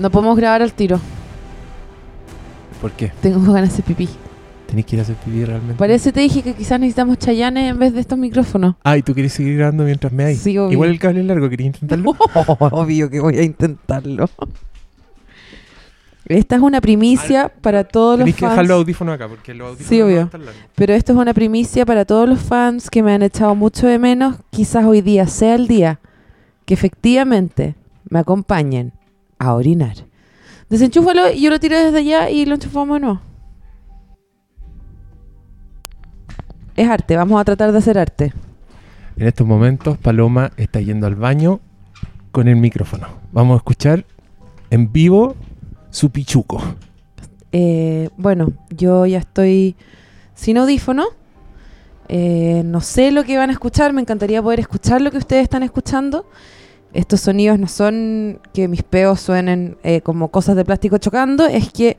No podemos grabar al tiro. ¿Por qué? Tengo ganas de hacer pipí. ¿Tenés que ir a hacer pipí realmente? Parece te dije que quizás necesitamos chayanes en vez de estos micrófonos. Ah, ¿y tú quieres seguir grabando mientras me hay? Sí, obvio. Igual el cable es largo, ¿querías intentarlo? Obvio que voy a intentarlo. Esta es una primicia para todos los Tenés que fans. dejar los audífonos acá, porque los audífonos Sí, no obvio. Pero esto es una primicia para todos los fans que me han echado mucho de menos. Quizás hoy día sea el día que efectivamente me acompañen a orinar. Desenchúfalo y yo lo tiro desde allá y lo enchufamos de nuevo. Es arte, vamos a tratar de hacer arte. En estos momentos, Paloma está yendo al baño con el micrófono. Vamos a escuchar en vivo su pichuco. Eh, bueno, yo ya estoy sin audífono. Eh, no sé lo que van a escuchar, me encantaría poder escuchar lo que ustedes están escuchando. Estos sonidos no son que mis peos suenen eh, como cosas de plástico chocando, es que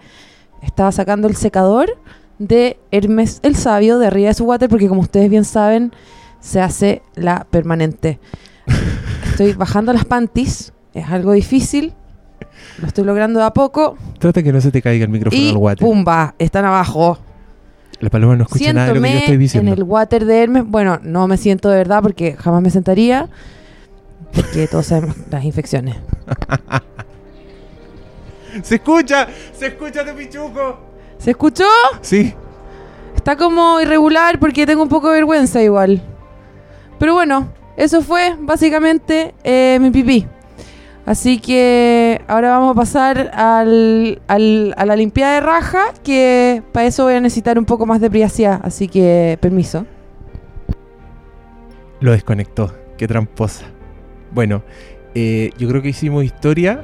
estaba sacando el secador de Hermes el Sabio de arriba de su water, porque como ustedes bien saben, se hace la permanente. Estoy bajando las panties, es algo difícil, lo estoy logrando de a poco. Trata que no se te caiga el micrófono Y al water. pumba, están abajo. La Paloma no escucha nada de lo que yo Siéntome estoy en diciendo. el water de Hermes. Bueno, no me siento de verdad porque jamás me sentaría. Porque todos sabemos las infecciones. ¡Se escucha! ¡Se escucha tu pichuco! ¿Se escuchó? Sí. Está como irregular porque tengo un poco de vergüenza igual. Pero bueno, eso fue básicamente eh, mi pipí. Así que ahora vamos a pasar al, al- a la limpiada de raja, que para eso voy a necesitar un poco más de privacidad. Así que permiso. Lo desconectó. Qué tramposa. Bueno, eh, yo creo que hicimos historia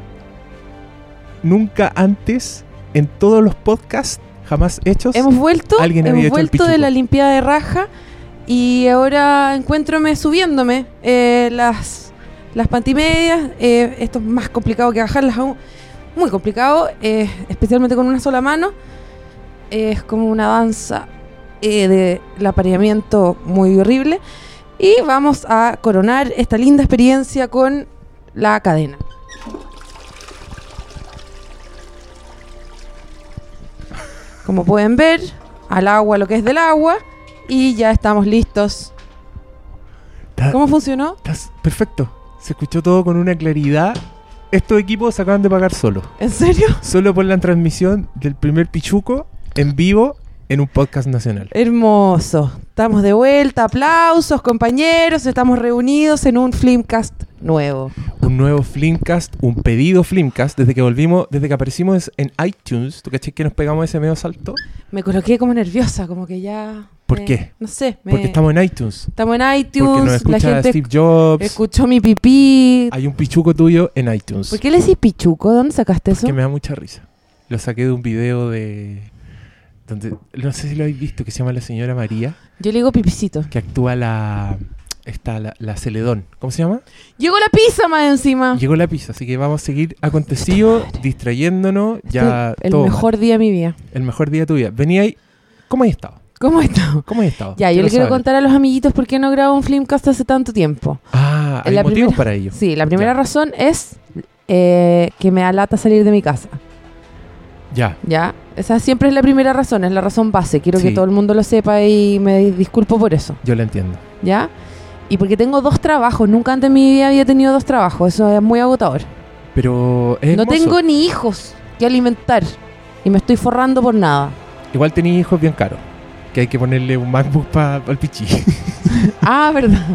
nunca antes en todos los podcasts jamás hechos. Hemos vuelto, Alguien hemos el vuelto de la limpiada de raja y ahora encuéntrome subiéndome eh, las, las pantimedias. eh, esto es más complicado que bajarlas aún. Muy complicado, eh, especialmente con una sola mano. Es como una danza eh, del apareamiento muy horrible. Y vamos a coronar esta linda experiencia con la cadena. Como pueden ver, al agua lo que es del agua. Y ya estamos listos. ¿Cómo funcionó? estás perfecto. Se escuchó todo con una claridad. Estos equipos se acaban de pagar solo. ¿En serio? Solo por la transmisión del primer pichuco en vivo en un podcast nacional. Hermoso. Estamos de vuelta. Aplausos, compañeros. Estamos reunidos en un Flimcast nuevo. Un nuevo Flimcast, un pedido Flimcast, desde que volvimos, desde que aparecimos en iTunes. ¿Tú caché que nos pegamos ese medio salto? Me coloqué como nerviosa, como que ya. ¿Por me- qué? No sé. me- Porque estamos en iTunes. estamos en Porque iTunes. nos la escucha gente Steve Jobs. escuchó mi pipí. Hay un pichuco tuyo en iTunes. ¿Por qué le decís pichuco? ¿Dónde sacaste eso? Que me da mucha risa. Lo saqué de un video de. Donde, no sé si lo habéis visto, que se llama La Señora María, Yo le digo pipicito. que actúa la. Está la, la Celedón. ¿Cómo se llama? Llegó la pizza más encima. Llegó la pizza, así que vamos a seguir acontecido, distrayéndonos. Ya Este, el todo mal. mejor día de mi vida. el mejor día de tu vida. Venía ahí. ¿Cómo has estado? ¿Cómo estamos? ¿Cómo has estado? Ya, yo le quiero saber. contar a los amiguitos por qué no grabo un Flimcast hace tanto tiempo. Ah, hay La motivos primera- para ello. Sí, la primera Ya. razón es eh, que me da lata salir de mi casa. Ya. ¿Ya? Esa siempre es la primera razón, es la razón base. Quiero que todo el mundo lo sepa y me disculpo por eso. Yo lo entiendo. ¿Ya? Y porque tengo dos trabajos. Nunca antes en mi vida había tenido dos trabajos. Eso es muy agotador. Pero es No hermoso. tengo ni hijos que alimentar. Y me estoy forrando por nada. Igual tenía hijos bien caros. Que hay que ponerle un MacBook para el pichi. ah, verdad.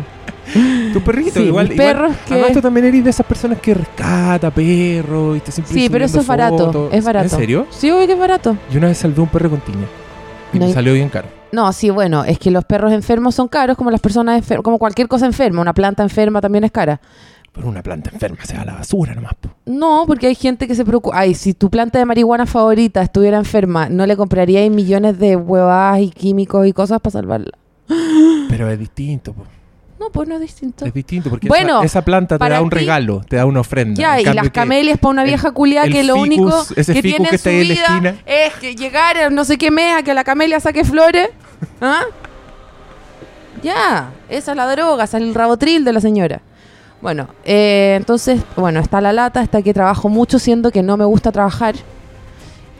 Tu perrito, Sí, igual. mis igual- perros que- Además, tú también eres de esas personas que rescata perros y te siempre Sí, pero eso es barato. fotos. Es barato. ¿En serio? Sí, obvio que es barato. Yo una vez salvé un perro con tiña. Y No me hay- salió bien caro. No, sí, bueno, es que los perros enfermos son caros como las personas enfermas, como cualquier cosa enferma. Una planta enferma también es cara. Pero una planta enferma se va a la basura nomás. po. No, porque hay gente que se preocupa. Ay, si tu planta de marihuana favorita estuviera enferma, ¿no le compraríais millones de huevadas y químicos y cosas para salvarla? Pero es distinto. po. No, pues no es distinto. Es distinto porque Bueno, esa, esa planta te da un ti- regalo, te da una ofrenda. Ya, y las camelias para una vieja culiada que lo ficus, único ese que tiene que en su vida esquina. es que llegar a no sé qué mes a que la camelia saque flores. ¿Ah? Ya, esa es la droga, esa es el rabotril de la señora. Bueno, eh, entonces, bueno, está la lata, está que trabajo mucho siendo que no me gusta trabajar.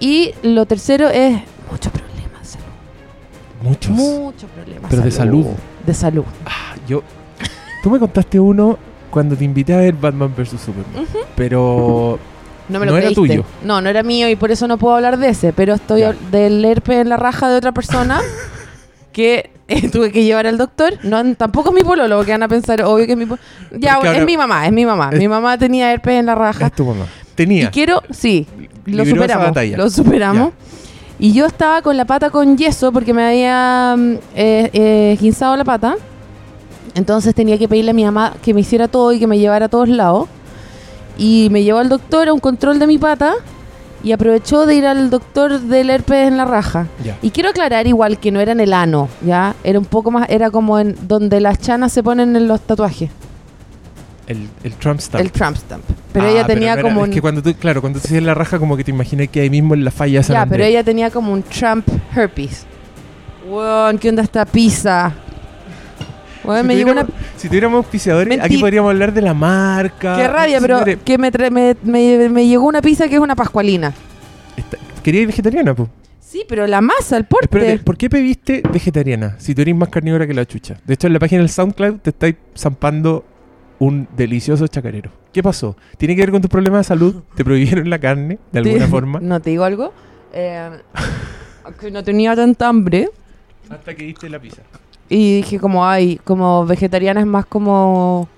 Y lo tercero es muchos problemas de salud. Muchos. Muchos problemas. Pero de salud. De salud. Ah, yo. Tú me contaste uno cuando te invité a ver Batman vs Superman. Pero. No me lo No era tuyo. No, no era mío y por eso no puedo hablar de ese. Pero estoy del herpes en la raja de otra persona que eh, tuve que llevar al doctor. No, tampoco es mi pololo, porque van a pensar, obvio que es mi pololo. Ya, es mi mamá, es mi mamá. Es- Mi mamá tenía herpes en la raja. Es tu mamá. Tenía. Y quiero, sí, lo superamos. Lo superamos. Y yo estaba con la pata con yeso porque me había mm, eh, eh, esguinzado la pata. Entonces tenía que pedirle a mi mamá que me hiciera todo y que me llevara a todos lados. Y me llevó al doctor a un control de mi pata y aprovechó de ir al doctor del herpes en la raja. Y quiero aclarar igual que no era en el ano, ¿ya? Era un poco más, era como en donde las chanas se ponen en los tatuajes. El, el Trump stamp. El Trump stamp. Pero Ah, ella tenía no era- como Es un... que cuando tú, claro, cuando tú la raja, como que te imaginas que ahí mismo en la falla Ya, pero ella tenía como un Trump herpes. Weón, ¿qué onda esta pizza? Si, me una... tuviéramos, si tuviéramos auspiciadores, aquí podríamos hablar de la marca. Qué rabia, pero que me, tra- me, me- me llegó una pizza que es una pascualina. está- ¿Quería ir vegetariana, pues? Sí, pero la masa, el porte. Espérate, ¿por qué pediste vegetariana si tú eres más carnívora que la chucha? De hecho, en la página del SoundCloud te estáis zampando un delicioso chacarero. ¿Qué pasó? ¿Tiene que ver con tus problemas de salud? ¿Te prohibieron la carne de alguna forma? No, te digo algo. Eh, que no tenía tanta hambre. Hasta que diste la pizza. Y dije como, ay, como vegetariana es más como...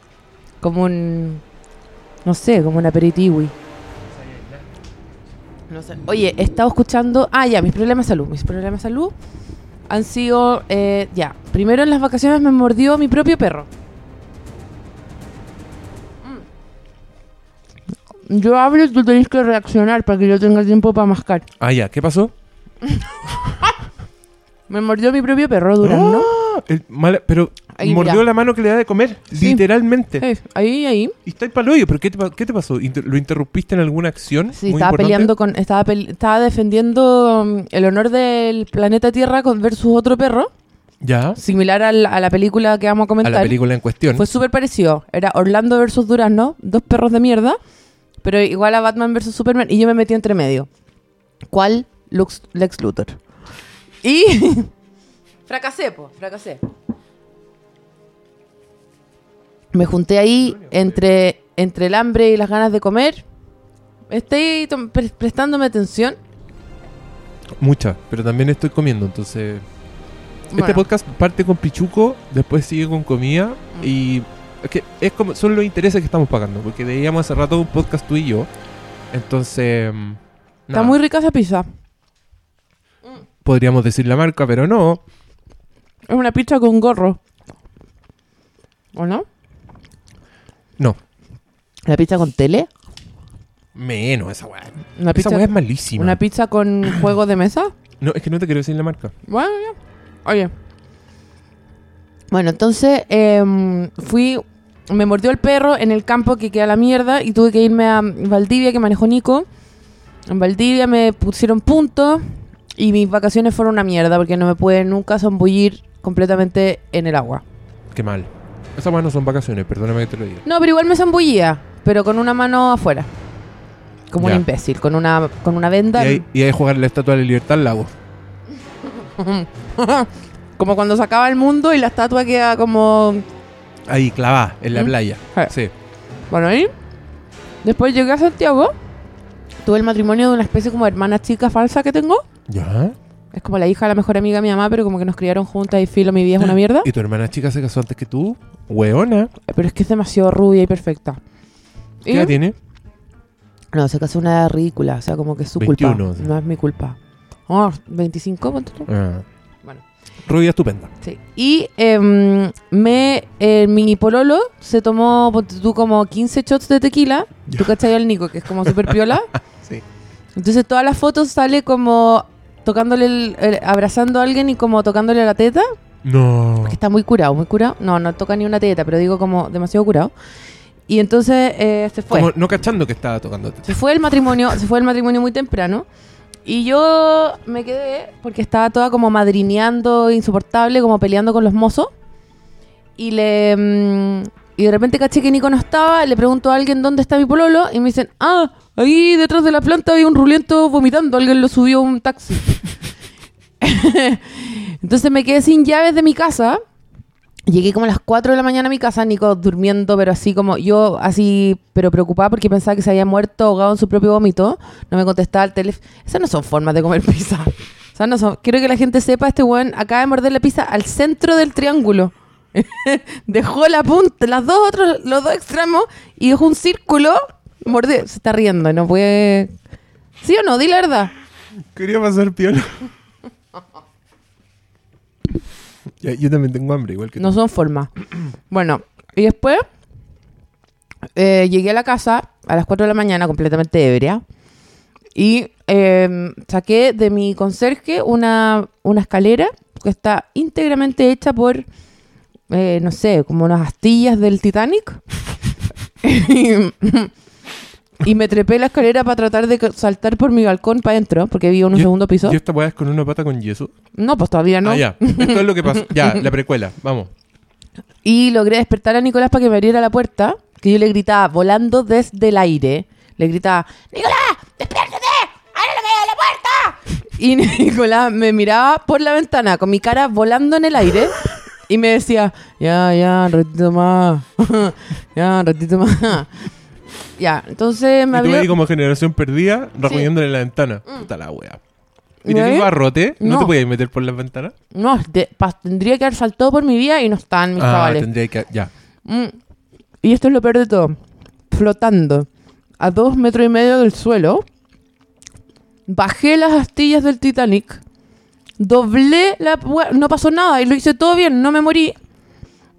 Como un... No sé, como un aperitivo. No sé. Oye, he estado escuchando... Ah, ya, mis problemas de salud. Mis problemas de salud han sido... eh, ya, primero en las vacaciones me mordió mi propio perro. Mm. Yo hablo y tú tenés que reaccionar para que yo tenga tiempo para mascar. Ah, ya. ¿Qué pasó? Me mordió mi propio perro durante, Ah, el mala- pero Ahí, mordió la mano que le da de comer, Sí. literalmente. Eh, ahí, ahí. Y está para hoyo, pero ¿qué te, pa- qué te pasó? Inter- ¿Lo interrumpiste en alguna acción? Sí, muy estaba importante? peleando con. Estaba, estaba defendiendo um, el honor del planeta Tierra con versus otro perro. Ya. Similar al- a la película que vamos a A comentar. la película en cuestión. Fue súper parecido. Era Orlando versus Durazno, dos perros de mierda. Pero igual a Batman versus Superman. Y yo me metí entre medio. ¿Cuál? Lux, Lex Luthor. Y. fracasé, po, fracasé. Me junté ahí entre, entre el hambre y las ganas de comer. Estoy pre- prestándome atención. Mucha, pero también estoy comiendo, entonces... Este podcast parte con pichuco, después sigue con comida Mm. y... Es que es como, son los intereses que estamos pagando, porque veíamos hace rato un podcast tú y yo. Entonces... mm, está muy rica esa pizza. Podríamos decir la marca, pero no. Es una pizza con gorro. ¿O no? No. ¿La pizza con tele? Menos esa weá. ¿Una Esa pizza, weá es malísima. ¿Una pizza con juego de mesa? No, es que no te quiero decir la marca. Bueno, ya. Oye. Bueno, entonces em, fui. Me mordió el perro en el campo que queda la mierda y tuve que irme a Valdivia, que manejó Nico. En Valdivia me pusieron puntos y mis vacaciones fueron una mierda porque no me pude nunca zambullir completamente en el agua. Qué mal. Esas no son vacaciones, perdóname que te lo diga. No, pero igual me zambullía, pero con una mano afuera. Como Ya. un imbécil, con una, con una Y venda. ahí, y ahí jugar la estatua de la libertad al lago. como cuando se acaba el mundo y la estatua queda como Ahí, clavada, en la ¿Mm? playa. Sí. Bueno, ahí. Después llegué a Santiago. Tuve el matrimonio de una especie como hermana chica falsa que tengo. ¿Ya? Es como la hija de la mejor amiga de mi mamá, pero como que nos criaron juntas y filo, mi vida es una mierda. ¿Y tu hermana chica se casó antes que tú? Weona. Pero es que es demasiado rubia y perfecta. ¿Qué edad tiene? No, se casó una edad ridícula. O sea, como que es su 21, culpa. sí. No es mi culpa. Oh, 25, ponte tú. Ah. Bueno. Rubia estupenda. Sí. Y em, me, eh, mi pololo se tomó, ponte tú, como 15 shots de tequila. Ya. Tú cachai al Nico, que es como súper piola. Sí. Entonces todas las fotos sale como tocándole, el- el- abrazando a alguien y como tocándole la teta. No. Que está muy curado, muy curado. No, no toca ni una teta, pero digo como demasiado curado. Y entonces eh, se fue. Como no cachando que estaba tocando. Se fue el matrimonio, se fue el matrimonio muy temprano. Y yo me quedé porque estaba toda como madrineando, insoportable, como peleando con los mozos. Y le. mm, Y de repente caché que Nico no estaba, le pregunto a alguien dónde está mi pololo y me dicen, ah, ahí detrás de la planta hay un ruliento vomitando, alguien lo subió a un taxi. Entonces me quedé sin llaves de mi casa. Llegué como a las 4 de la mañana a mi casa, Nico durmiendo, pero así como yo, así, pero preocupada porque pensaba que se había muerto ahogado en su propio vómito. No me contestaba el teléfono. Esas no son formas de comer pizza. O sea, no son. Quiero que la gente sepa, este weón acaba de morder la pizza al centro del triángulo. dejó la punta, las dos otros, los dos extremos, y dejó un círculo. Morde, se está riendo, no puede. ¿Sí o no? Di la verdad. Quería pasar piola. Ya, yo también tengo hambre, igual que No tú. son formas. Bueno, y después eh, llegué a la casa a las 4 de la mañana completamente ebria y eh, saqué de mi conserje una, una escalera que está íntegramente hecha por, eh, no sé, como unas astillas del Titanic. y me trepé la escalera para tratar de saltar por mi balcón para adentro, porque vivo en un segundo piso. ¿Y esta weá es con una pata con yeso? No, pues todavía no. Ah, ya. Esto es lo que pasó. Ya, la precuela. Vamos. Y logré despertar a Nicolás para que me abriera la puerta, que yo le gritaba volando desde el aire. Le gritaba, ¡Nicolás! ¡Despiértate! ¡Ábreme la puerta! Y Nicolás me miraba por la ventana con mi cara volando en el aire y me decía, ya, ya, un ratito más. ya, un ratito más. ya, entonces me y tú ahí como generación perdida, recogiéndole la ventana. Puta la weá. ¿Y ¿Y tenías ahí? barrote? ¿No, No. te podías meter por las ventanas? No, de- pa- tendría que haber saltado por mi vida y no están mis ah, cabales. tendría que... Ya. Mm. Y esto es lo peor de todo. Flotando a dos metros y medio del suelo, bajé las astillas del Titanic, doblé la... No pasó nada y lo hice todo bien, no me morí.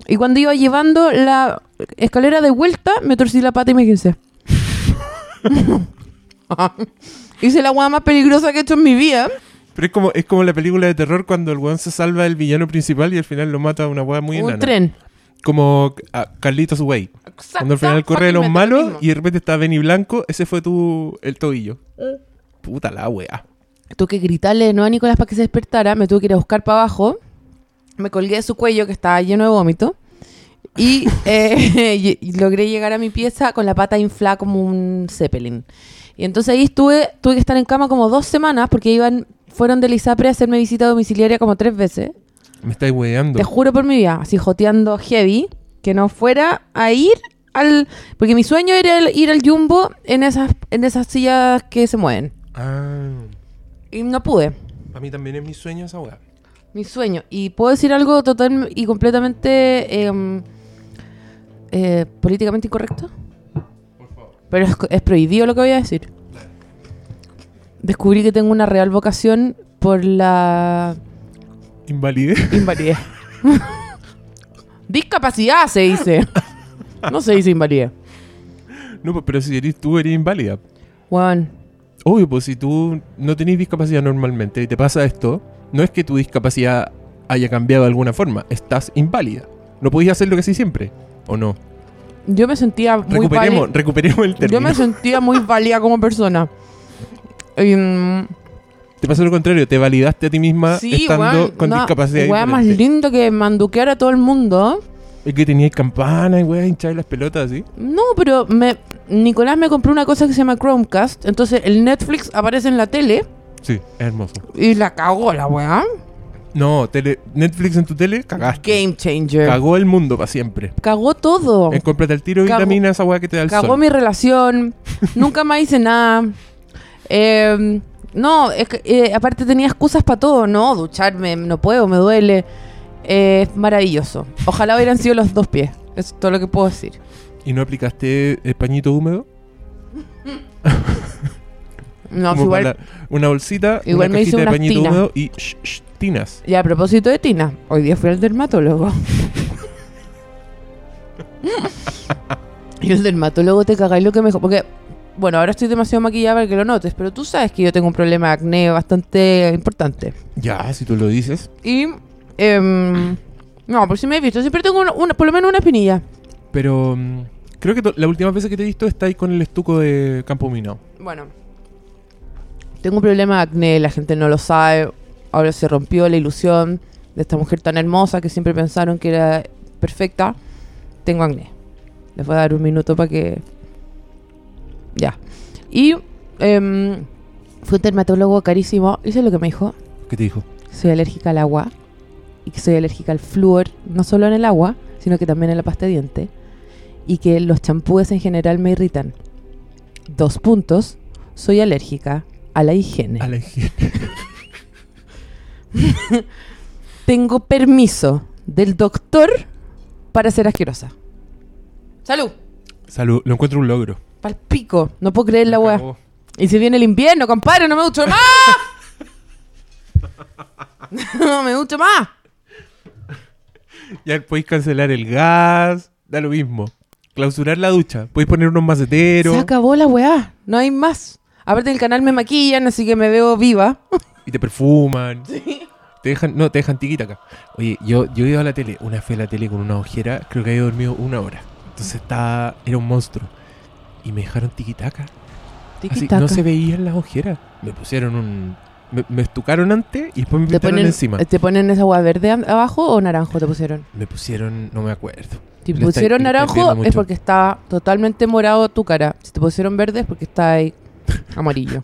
Y cuando iba llevando la escalera de vuelta, me torcí la pata y me quise. hice la hueá más peligrosa que he hecho en mi vida. Pero es como, es como la película de terror cuando el weón se salva del villano principal y al final lo mata a una weá muy un enana. tren. Como a Carlitos Way. Cuando al final corre de los malos y de repente está Benny Blanco, ese fue tu el tobillo. Eh. Puta la weá. Tuve que gritarle no a Nicolás para que se despertara, me tuve que ir a buscar para abajo, me colgué de su cuello que estaba lleno de vómito y, eh, y- logré llegar a mi pieza con la pata inflada como un zeppelin. Y entonces ahí estuve, tuve que estar en cama como dos semanas porque iban, fueron del ISAPRE a hacerme visita domiciliaria como tres veces. Me estáis weando. Te juro por mi vida, así joteando heavy, que no fuera a ir al... Porque mi sueño era el- ir al jumbo en esas, en esas sillas que se mueven. Ah. Y no pude. A mí también es mi sueño esa weá. Mi sueño. Y puedo decir algo total y completamente em, eh, políticamente incorrecto. Pero es, es prohibido lo que voy a decir. Descubrí que tengo una real vocación por la Invalidez. invalidez. Discapacidad se dice. No se dice invalidez. No, pues, pero si eres tú, eres inválida. Juan, Obvio, pues si tú no tenés discapacidad normalmente y te pasa esto, no es que tu discapacidad haya cambiado de alguna forma, estás inválida. No podías hacer lo que hacías siempre, ¿o no? yo me sentía muy Recuperemos, vali- recuperemos el Yo término. me sentía muy válida como persona. Mm, Te pasó lo contrario, te validaste a ti misma estando weón, con una discapacidad weá más lindo que manduquear a todo el mundo. Es que tenías campana y weá, hincháis las pelotas así. No, pero me, Nicolás me compró una cosa que se llama Chromecast. Entonces el Netflix aparece en la tele Sí, es hermoso. y la cagó la weá. No, tele, Netflix en tu tele, cagaste. Game changer. Cagó el mundo para siempre. Cagó todo. En cómprate el tiro de Cagó- vitamina, esa weá que te da el Cagó sol. mi relación. Nunca más hice nada. Eh, no, es que, eh, aparte tenía excusas para todo. No, ducharme, no puedo, me duele. Eh, es maravilloso. Ojalá hubieran sido los dos pies. Eso es todo lo que puedo decir. ¿Y no aplicaste el pañito húmedo? No, Como igual, para una bolsita, igual una me hice de pañito tinas. húmedo y sh, sh, tinas. Y a propósito de Tina, hoy día fui al dermatólogo. y el dermatólogo te caga y lo que mejor. Porque, bueno, ahora estoy demasiado maquillada para que lo notes, pero tú sabes que yo tengo un problema de acné bastante importante. Ya, si tú lo dices. Y, em, no, por si me he visto, siempre tengo una, una- por lo menos una espinilla. Pero mm, creo que la última vez que te he visto está ahí con el estuco de campo minado. Bueno, tengo un problema de acné, la gente no lo sabe. Ahora se rompió la ilusión de esta mujer tan hermosa que siempre pensaron que era perfecta. Tengo acné. Les voy a dar un minuto para que... Ya. Y em, fue un dermatólogo carísimo. ¿Y lo que me dijo? ¿Qué te dijo? Soy alérgica al agua y que soy alérgica al flúor, no solo en el agua, sino que también en la pasta de diente. Y que los champúes en general me irritan. Dos puntos. Soy alérgica a la higiene. A la higiene. Tengo permiso del doctor para ser asquerosa. ¡Salud! Salud, lo encuentro un logro. Pal pico. No puedo creer la weá. Y si viene el invierno, compadre, no me ducho más. no me ducho más. Ya podéis cancelar el gas, da lo mismo. Clausurar la ducha, podéis poner unos maceteros Se acabó la weá. No hay más. Aparte del canal me maquillan, así que me veo viva. y te perfuman. Te dejan, no, te dejan tiquita acá. Oye, yo, yo he ido a la tele, una vez fui a la tele con una ojera, creo que había dormido una hora. Entonces estaba, era un monstruo. Y me dejaron tiquitaca. Así, no se veían las ojeras. Me pusieron un. Me, me estucaron antes y después me ¿Te pintaron ponen, encima. ¿Te ponen esa agua verde abajo o naranjo te pusieron? Me pusieron, no me acuerdo. Si te pusieron está naranjo es porque está totalmente morado tu cara. Si te pusieron verde es porque está ahí amarillo.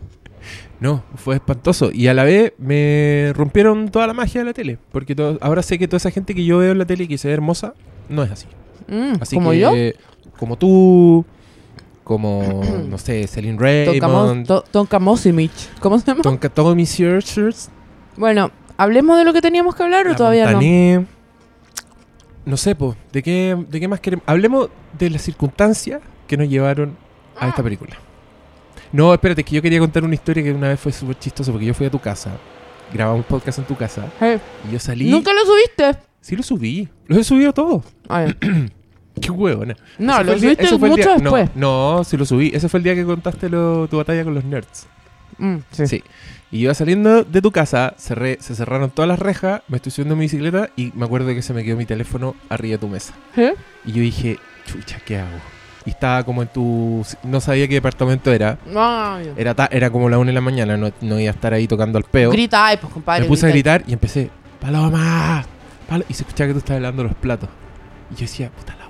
No, fue espantoso. Y a la vez me rompieron toda la magia de la tele. Porque todo- ahora sé que toda esa gente que yo veo en la tele y que se ve hermosa, no es así. Mm, Así ¿Como yo? Como tú, como, no sé, Celine Raymond, Tonka Mosimich. ¿Cómo se llama? Tonka Tommy Bueno, ¿hablemos de lo que teníamos que hablar o todavía no? No sé, po, ¿de qué, ¿de qué más queremos? Hablemos de las circunstancias que nos llevaron a Ah. esta película. No, espérate, que yo quería contar una historia que una vez fue súper chistosa porque yo fui a tu casa, grabamos un podcast en tu casa Eh, y yo salí. ¿Nunca lo subiste? Sí, lo subí. Los he subido todos. Qué huevo, ¿no? No, Ese lo fue el día- subiste ese fue el mucho día- después. No, no, sí lo subí. Ese fue el día que contaste lo- tu batalla con los nerds. Mm, sí. Sí. Y iba saliendo de tu casa, cerré, se cerraron todas las rejas, me estoy subiendo en mi bicicleta y me acuerdo que se me quedó mi teléfono arriba de tu mesa. ¿Eh? Y yo dije, chucha, ¿qué hago? Y estaba como en tu... No sabía qué departamento era. Ya. Era, ta- era como la una de la mañana, no, no iba a estar ahí tocando al peo. Grita, ay, pues compadre. me puse a grita. gritar y empecé, ¡Paloma! Palo-". Y se escuchaba que tú estabas lavando los platos. Y yo decía, puta la.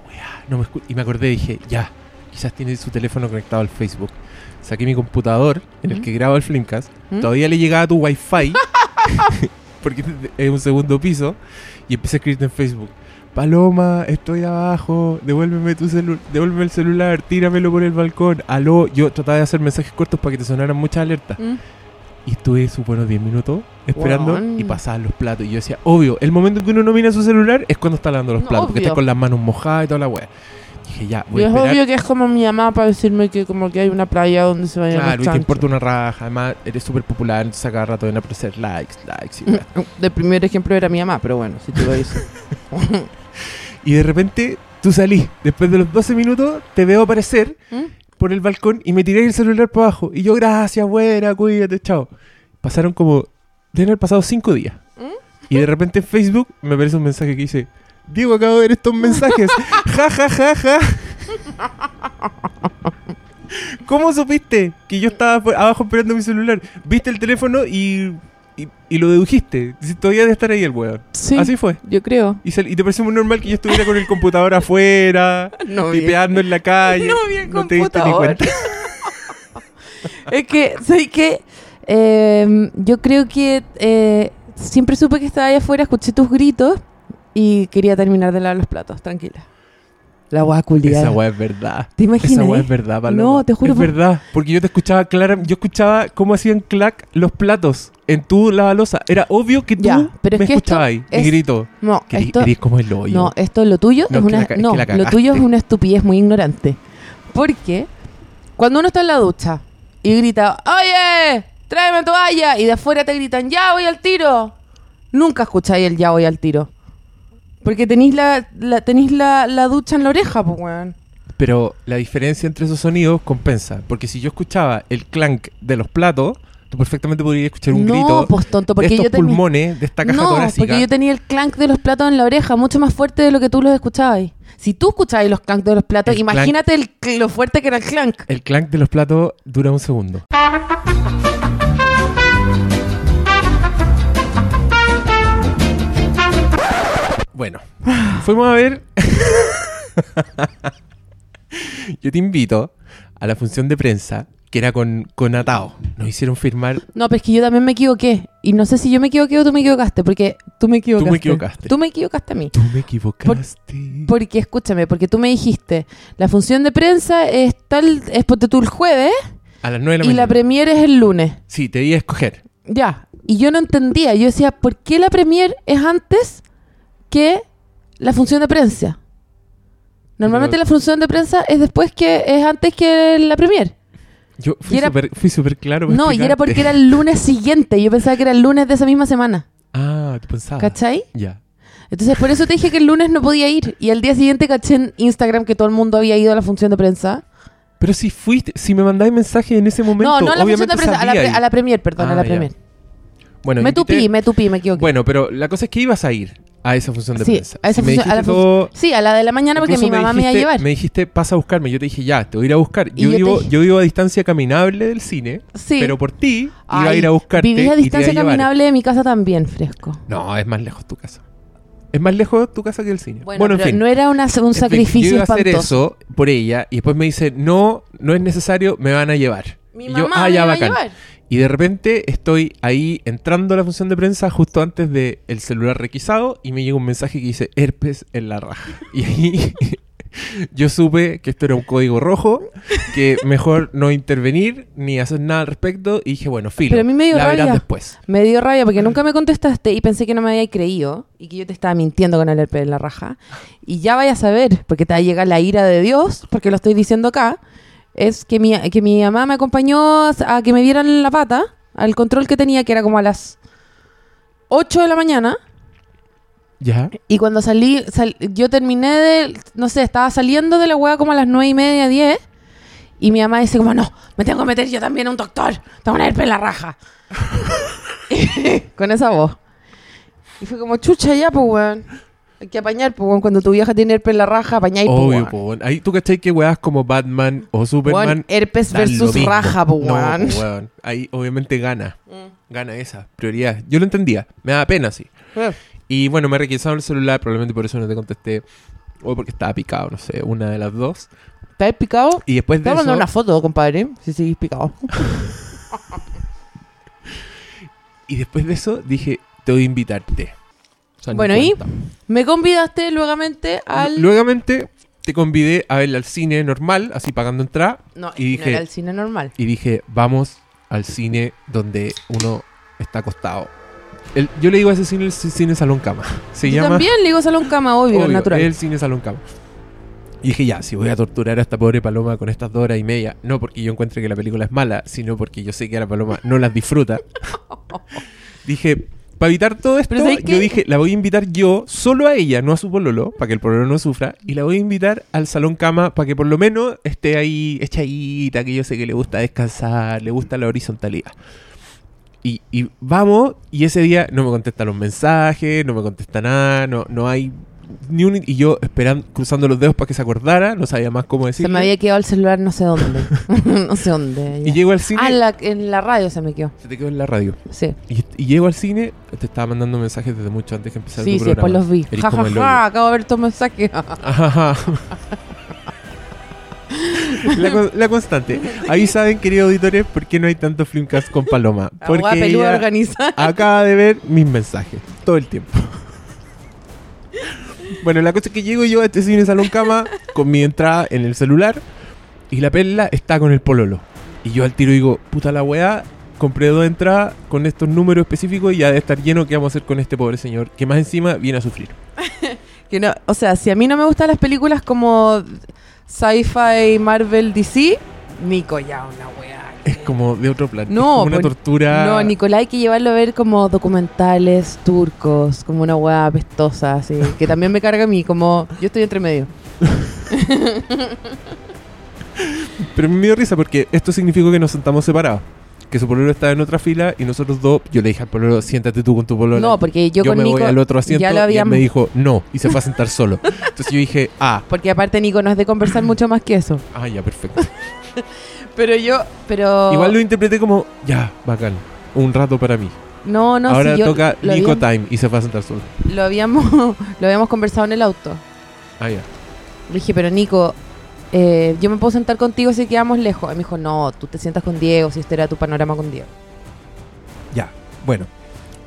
No me escu-". y me acordé y dije, ya, quizás tiene su teléfono conectado al Facebook. Saqué mi computador en el que grabo el Flimcast. ¿Mm? Todavía le llegaba tu wifi. porque es un segundo piso. Y empecé a escribirte en Facebook. Paloma, estoy abajo, devuélveme tu celu devuélveme el celular, tíramelo por el balcón. Aló, yo trataba de hacer mensajes cortos para que te sonaran muchas alertas. Mm. Y estuve sus buenos 10 minutos esperando y pasaban los platos. Y yo decía, obvio, el momento en que uno no mira su celular es cuando está lavando los No, platos, porque está con las manos mojadas y toda la weá. Dije, ya, voy Y a es obvio que es como mi mamá para decirme que como que hay una playa donde se vayan Claro, los y te importa una raja. Además, eres súper popular, entonces a cada rato ven a aparecer likes, likes y weá. De primer ejemplo era mi mamá, pero bueno, si tú lo dices. Y de repente, tú salís. Después de los 12 minutos, te veo aparecer ¿Mm? Por el balcón y me tiré el celular para abajo. Y yo, gracias, buena, cuídate, chao. Pasaron como. Deben haber pasado 5 días. ¿Mm? Y de repente en Facebook me aparece un mensaje que dice: Diego, acabo de ver estos mensajes. ja, ja, ja, ja. ¿Cómo supiste que yo estaba abajo esperando mi celular? Viste el teléfono y, y, y lo dedujiste. Todavía de estar ahí el weón. Sí, Así fue. yo creo. Y, sal- y te pareció muy normal que yo estuviera con el computador afuera, No tipeando en la calle. no vi el no te diste ni cuenta. Es que, ¿sabes qué? Eh, yo creo que eh, siempre supe que estaba ahí afuera, escuché tus gritos y quería terminar de lavar los platos, tranquila. La guay Esa weá es verdad. ¿Te imaginas? Esa weá es verdad, Paloma. No, te juro Es por- verdad. Porque yo te escuchaba clara, yo escuchaba cómo hacían clac los platos en tu lavalosa. Era obvio que tú Ya, pero es me que esto escuchabas ahí. es- Y grito. No, Que eres- esto, como el hoyo. no, esto lo tuyo No, es que una, la ca- es no, que la lo tuyo es una estupidez muy ignorante. Porque cuando uno está en la ducha y grita, oye, tráeme toalla, y de afuera te gritan, ya voy al tiro, nunca escucháis el ya voy al tiro. Porque tenéis la, la, la, la ducha en la oreja, pues, weón. Pero la diferencia entre esos sonidos compensa. Porque si yo escuchaba el clank de los platos, tú perfectamente podrías escuchar un no, grito pues tonto, de porque estos yo pulmones, de esta caja No, torácica. porque yo tenía el clank de los platos en la oreja mucho más fuerte de lo que tú los escuchabas. Si tú escuchabas los clank de los platos, El imagínate el, lo fuerte que era el clank. El clank de los platos dura un segundo. Bueno, fuimos a ver. Yo te invito a la función de prensa que era con, con Atao. Nos hicieron firmar. No, pero es que yo también me equivoqué. Y no sé si yo me equivoqué o tú me equivocaste, porque tú me equivocaste. Tú me equivocaste. Tú me equivocaste a mí. Tú me equivocaste. Porque escúchame, porque tú me dijiste, la función de prensa es tal, es ponte tú el jueves a las 9 de la y mañana. la premier es el lunes. Sí, te di a escoger. Ya. Y yo no entendía. Yo decía, ¿por qué la premier es antes que la función de prensa? Normalmente Pero- la función de prensa es después que es antes que la premier. Yo fui súper claro. No, y era porque era el lunes siguiente. Yo pensaba que era el lunes de esa misma semana. Ah, tú pensabas. ¿Cachai? Ya. Entonces por eso te dije que el lunes no podía ir. Y al día siguiente caché en Instagram que todo el mundo había ido a la función de prensa. Pero si fuiste, si me mandáis mensaje en ese momento, no, no a la función de prensa, a la, pre- sabía a la premier, perdón, Ah, a la ya. premier. Bueno, me tupí, me tupí, me equivoqué. Bueno, pero la cosa es que ibas a ir a esa función de Sí, prensa. a esa Si función- a la dijiste todo- Sí, a la de la mañana porque mi mamá me iba a dijiste- llevar. Me dijiste, pasa a buscarme. Yo te dije, ya, te voy a ir a buscar. Yo, vivo, yo vivo a distancia caminable del cine, Sí. pero por ti iba a ir a buscarte. Vivís a distancia caminable de mi casa también, fresco. No, es más lejos tu casa. Es más lejos tu casa que el cine. Bueno, Bueno, en pero fin. no era una- un fin, yo sacrificio iba a hacer espantoso. eso por ella y después me dice, no, no es necesario, me van a llevar. Mi Y mamá yo, ah, me ya, iba a llevar. Y de repente estoy ahí entrando a la función de prensa justo antes de el celular requisado y me llega un mensaje que dice herpes en la raja. Y ahí yo supe que esto era un código rojo, que mejor no intervenir ni hacer nada al respecto y dije, bueno, filo, Pero a mí me dio la verás rabia. después. Me dio rabia porque nunca me contestaste y pensé que no me habías creído y que yo te estaba mintiendo con el herpes en la raja. Y ya vayas a saber, porque te va a llegar la ira de Dios, porque lo estoy diciendo acá, es que mi, que mi mamá me acompañó a, que me vieran la pata, al control que tenía, que era como a las 8 de la mañana. ¿Ya? Y cuando salí, sal- yo terminé de, no sé, estaba saliendo de la hueá como a las nueve y media, 10. Y mi mamá dice como, no, me tengo que meter yo también a un doctor. Tengo una herpes en la raja. Con esa voz. Y fue como, chucha ya, pues, weón. Hay que apañar, pues. Cuando tu vieja tiene herpes en la raja, apañáis, pues, Obvio, weón. Ahí tú cachai que weas como Batman o Superman. Herpes versus raja, pues, No, weón. Ahí obviamente gana. Gana esa prioridad. Yo lo entendía. Me da pena, sí. Y bueno, me requisaron el celular, probablemente por eso no te contesté. O porque estaba picado, no sé, una de las dos. ¿Estás picado? Y después Te de voy a mandar eso, una foto, compadre, si seguís picado. y después de eso dije, te voy a invitarte. Sea, Bueno, ¿y? Me convidaste luegamente al... Luegamente te convidé a verla al cine normal, así pagando entrada. No, y no dije- era el cine normal. Y dije, vamos al cine donde uno está acostado. El- yo le digo a ese cine el cine salón cama. Se Yo llama también le digo salón cama, obvio, Obvio, natural. el cine salón cama. Y dije, ya, si voy a torturar a esta pobre paloma con estas dos horas y media, no porque yo encuentre que la película es mala, sino porque yo sé que la paloma no las disfruta. dije, para evitar todo esto, Pero ¿sabes yo dije, la voy a invitar yo, solo a ella, no a su pololo, para que el pololo no sufra, y la voy a invitar al salón cama para que por lo menos esté ahí echadita, que yo sé que le gusta descansar, le gusta la horizontalidad. Y, y vamos, y ese día no me contesta los mensajes, no me contesta nada, no, no hay ni un... Y yo esperando, cruzando los dedos para que se acordara, no sabía más cómo Se decirle. me había quedado el celular no sé dónde. no sé dónde. Y llego al cine, Ah, en la, en la radio se me quedó. se te quedó en la radio. Sí, Y, y llego al cine, te estaba mandando mensajes desde mucho antes que empezara sí, tu sí, después programa. los vi. Eres Ja, ja, acabo de ver tu mensaje. Ajá. La, la constante. Ahí saben, queridos auditores, por qué no hay tanto Flimcast con Paloma. Porque ella acaba de ver mis mensajes todo el tiempo. Bueno, la cosa es que llego yo a este cine salón cama con mi entrada en el celular y la perla está con el pololo. Y yo al tiro digo, puta la weá, compré dos entradas con estos números específicos y ya debe estar lleno qué vamos a hacer con este pobre señor que más encima viene a sufrir. Que no, o sea, si a mí no me gustan las películas como sci-fi, Marvel, DC, Nico ya una weá. Es como de otro plan. No, es como una pues, tortura. No, Nicolás hay que llevarlo a ver como documentales turcos, como una weá apestosa, así. Que también me carga a mí, como yo estoy entre medio. Pero me dio risa porque esto significó que nos sentamos separados. Que su pololo estaba en otra fila y nosotros dos, yo le dije al pololo, siéntate tú con tu pololo. No, porque yo, yo con me Nico voy al otro asiento ya lo y él habíamos... me dijo no y se fue a sentar solo. Entonces yo dije, ah, Porque aparte Nico no es de conversar mucho más que eso. ah, ya, perfecto. Pero yo, pero... Igual lo interpreté como, ya, bacán, un rato para mí. No, no, Ahora toca Nico habíamos, Time y se fue a sentar solo. lo habíamos lo habíamos conversado en el auto. Ah, ya. Le dije, pero Nico, eh, yo me puedo sentar contigo si quedamos lejos. Y me dijo, no, tú te sientas con Diego, si este era tu panorama con Diego. Ya, bueno.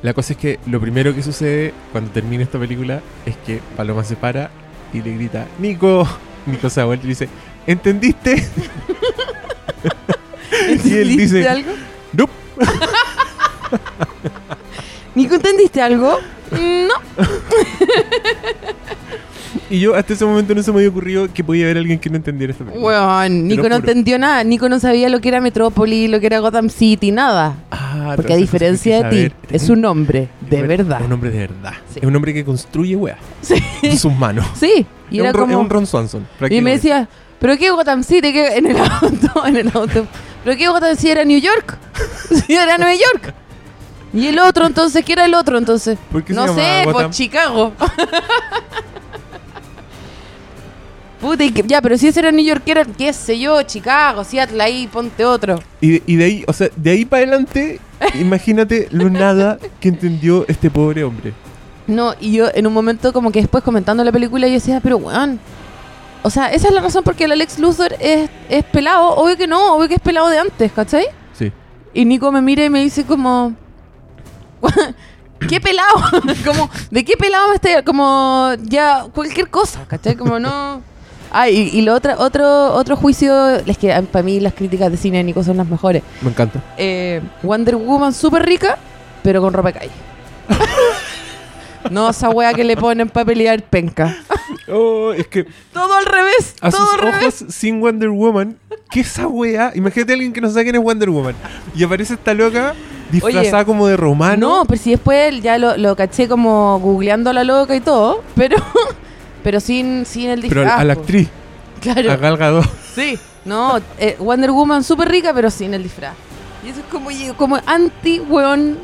La cosa es que lo primero que sucede cuando termina esta película es que Paloma se para y le grita, Nico. Nico se da vuelta y dice, ¿entendiste? y él ¿Entendiste dice, algo? Nope. ¿Nico, entendiste algo? No. Y yo hasta ese momento no se me había ocurrido que podía haber alguien que no entendiera esta película. Weón, Nico no entendió nada. Nico no sabía lo que era Metrópoli, lo que era Gotham City, nada. Ah, Porque a diferencia de ti, es un hombre de Es verdad. un hombre de verdad. Sí. Es un hombre que construye weas Sí. con sus manos. Sí, y es, era un, como... es un Ron Swanson. Y me decía, ¿pero qué Gotham City? ¿Qué? En el auto, en el auto. ¿Pero qué Gotham City era New York? Sí, era Nueva York. Y el otro, entonces, ¿qué era el otro entonces? ¿Por qué No sé, Gotham? pues Chicago. Puta, y que- ya, pero si ese era New York, era, qué sé yo, Chicago, Seattle, ahí, ponte otro. Y de, y de ahí, o sea, de ahí para adelante, imagínate lo nada que entendió este pobre hombre. No, y yo en un momento como que después comentando la película yo decía, pero weón, o sea, esa es la razón por qué el Alex Luthor es, es pelado, obvio que no, obvio que es pelado de antes, ¿cachai? Sí. Y Nico me mira y me dice como, ¿qué pelado? como, ¿de qué pelado me está? Como, ya, cualquier cosa, ¿cachai? Como no... Ah, y, y lo otra, otro, otro juicio, es que para mí las críticas de cine de Nico son las mejores. Me encanta. Eh, Wonder Woman súper rica, pero con ropa de calle. No esa wea que le ponen para pelear penca. Oh, es que Todo al revés, a todo sus al revés. ojos sin Wonder Woman, ¿qué esa wea? Imagínate a alguien que no sabe quién es Wonder Woman. Y aparece esta loca disfrazada Oye, como de romano. No, pero si después ya lo, lo caché como googleando a la loca y todo, pero pero sin, sin el pero disfraz. a la actriz, Claro, a Gal Gadot. sí. No, eh, Wonder Woman súper rica, pero sin el disfraz. Y eso es como, como anti weón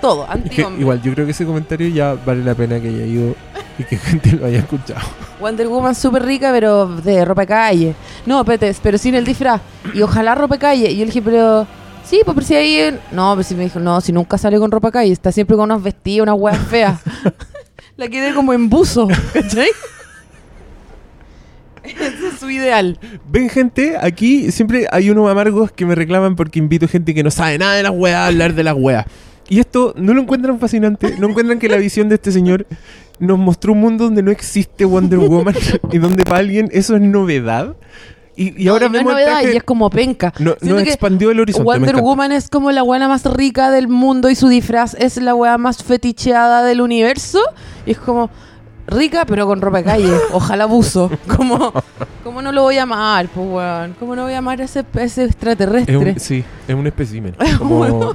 todo, Es anti que hombre. igual, yo creo que ese comentario ya vale la pena que haya ido y que gente lo haya escuchado. Wonder Woman súper rica, pero de ropa de calle. No, espérate, pero sin el disfraz. Y ojalá ropa de calle. Y yo le dije, pero... Sí, pues por si ahí... en- No, pero si me dijo, no, si nunca sale con ropa de calle. Está siempre con unos vestidos, unas huevas feas. La quedé como en buzo, ¿cachai? Ese es su ideal. Ven, gente, aquí siempre hay unos amargos que me reclaman porque invito gente que no sabe nada de las weas a hablar de las weas. Y esto no lo encuentran fascinante, no encuentran que la visión de este señor nos mostró un mundo donde no existe Wonder Woman y donde para alguien eso es novedad. Y, y ahora no, no es vemos el novedad traje- y es como penca. no, que expandió el horizonte. Wonder. Woman es como la buena más rica del mundo y su disfraz es la weá más feticheada del universo. Y es como rica pero con ropa de calle. Ojalá buzo. Como, ¿Cómo no lo voy a amar, pues weón? ¿Cómo no voy a amar a ese, a ese Es extraterrestre? un, sí, es un espécimen. Como,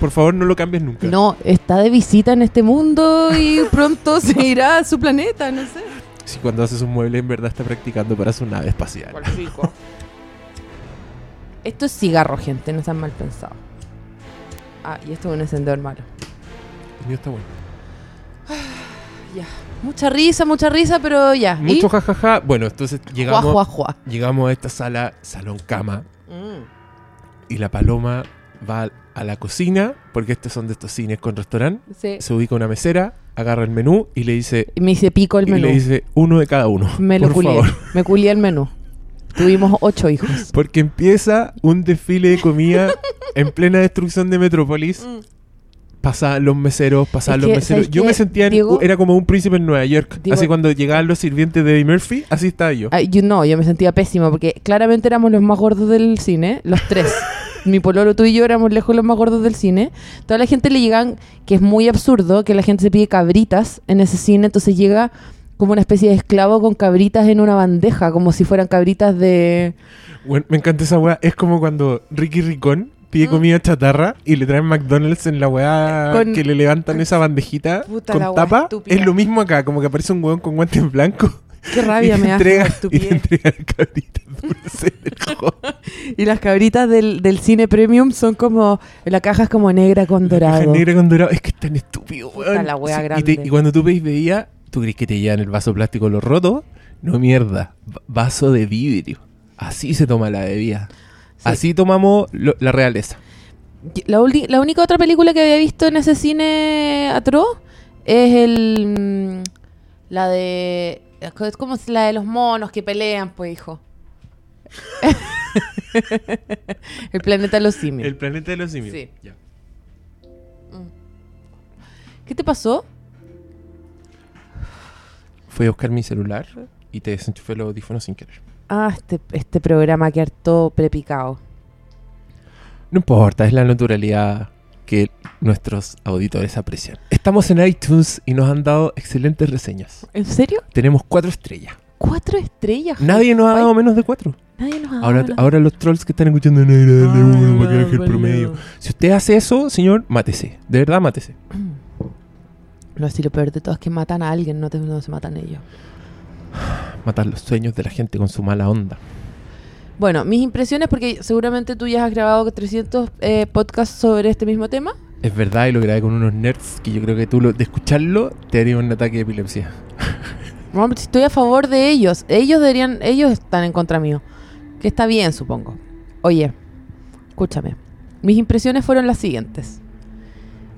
por favor, no lo cambies nunca. No, está de visita en este mundo y pronto se irá a su planeta, no sé. Si cuando hace sus muebles en verdad está practicando para su nave espacial. Esto es cigarro, gente, no están mal pensado. Ah, y esto es un encendedor malo. El mío está bueno. Ya. Mucha risa, mucha risa, pero ya. ¿Y? Mucho jajaja. Bueno, entonces llegamos, juá, juá. llegamos a esta sala, salón cama, y la paloma va a la cocina, porque estos son de estos cines con restaurante. Sí. Se ubica una mesera, agarra el menú y le dice, Y me dice pico el y menú. le dice uno de cada uno. me lo culié. favor. Me culié el menú. Tuvimos ocho hijos. Porque empieza un desfile de comida en plena destrucción de Metrópolis. Pasaban los meseros, pasaban los meseros. ¿sabes Yo me sentía, en- Diego? era como un príncipe en Nueva York. Diego- así cuando llegaban los sirvientes de Eddie Murphy, así estaba yo. Ay, yo no, yo me sentía pésimo porque claramente éramos los más gordos del cine, los tres. Mi pololo, tú y yo éramos lejos los más gordos del cine. Toda la gente le llegan, que es muy absurdo, que la gente se pide cabritas en ese cine, entonces llega como una especie de esclavo con cabritas en una bandeja, como si fueran cabritas de... Bueno, me encanta esa weá. Es como cuando Ricky Ricón pide Mm. comida chatarra y le traen McDonald's en la weá Con- que le levantan esa bandejita la con tapa. Es lo mismo acá, como que aparece un weón con guantes blancos. Qué rabia y me entrega, esa y entrega la cabrita dulce del. Y las cabritas del, del cine premium son como... La caja es como negra con Caja dorado. negra con dorado. Es que es tan estúpido, weón. la y, te- grande. y cuando tú veis veía, ¿tú crees que te llevan el vaso plástico lo roto? No, mierda. Va- Vaso de vidrio. Así se toma la bebida. Sí. Así tomamos lo- la realeza. La, única otra película que había visto en ese cine atroz es el. mm, La de. Es como la de los monos que pelean, pues, hijo. el planeta de los simios. El planeta de los simios. Sí. Ya. Mm. ¿Qué te pasó? Fui a buscar mi celular y te desenchufé los audífonos sin querer. Ah, este, este programa que harto prepicado. No importa, es la naturalidad que nuestros auditores aprecian. Estamos en iTunes y nos han dado excelentes reseñas. ¿En serio? Tenemos cuatro estrellas. Cuatro estrellas. Nadie nos ha dado menos de cuatro. Nadie nos ha dado Ahora, la- ahora los trolls que están escuchando, no, dale Ay, uno para que el promedio. Si usted hace eso, señor, mátese. De verdad, mátese. No, si lo peor de todo es que matan a alguien, no, te- no se matan ellos. Matar los sueños de la gente con su mala onda. Bueno, mis impresiones, porque seguramente tú ya has grabado 300 eh, podcasts sobre este mismo tema. Es verdad, y lo grabé con unos nerds que yo creo que tú, lo- de escucharlo, te haría un ataque de epilepsia. No, estoy a favor de ellos. Ellos deberían, ellos están en contra mío. Que está bien, supongo. Oye, escúchame. Mis impresiones fueron las siguientes.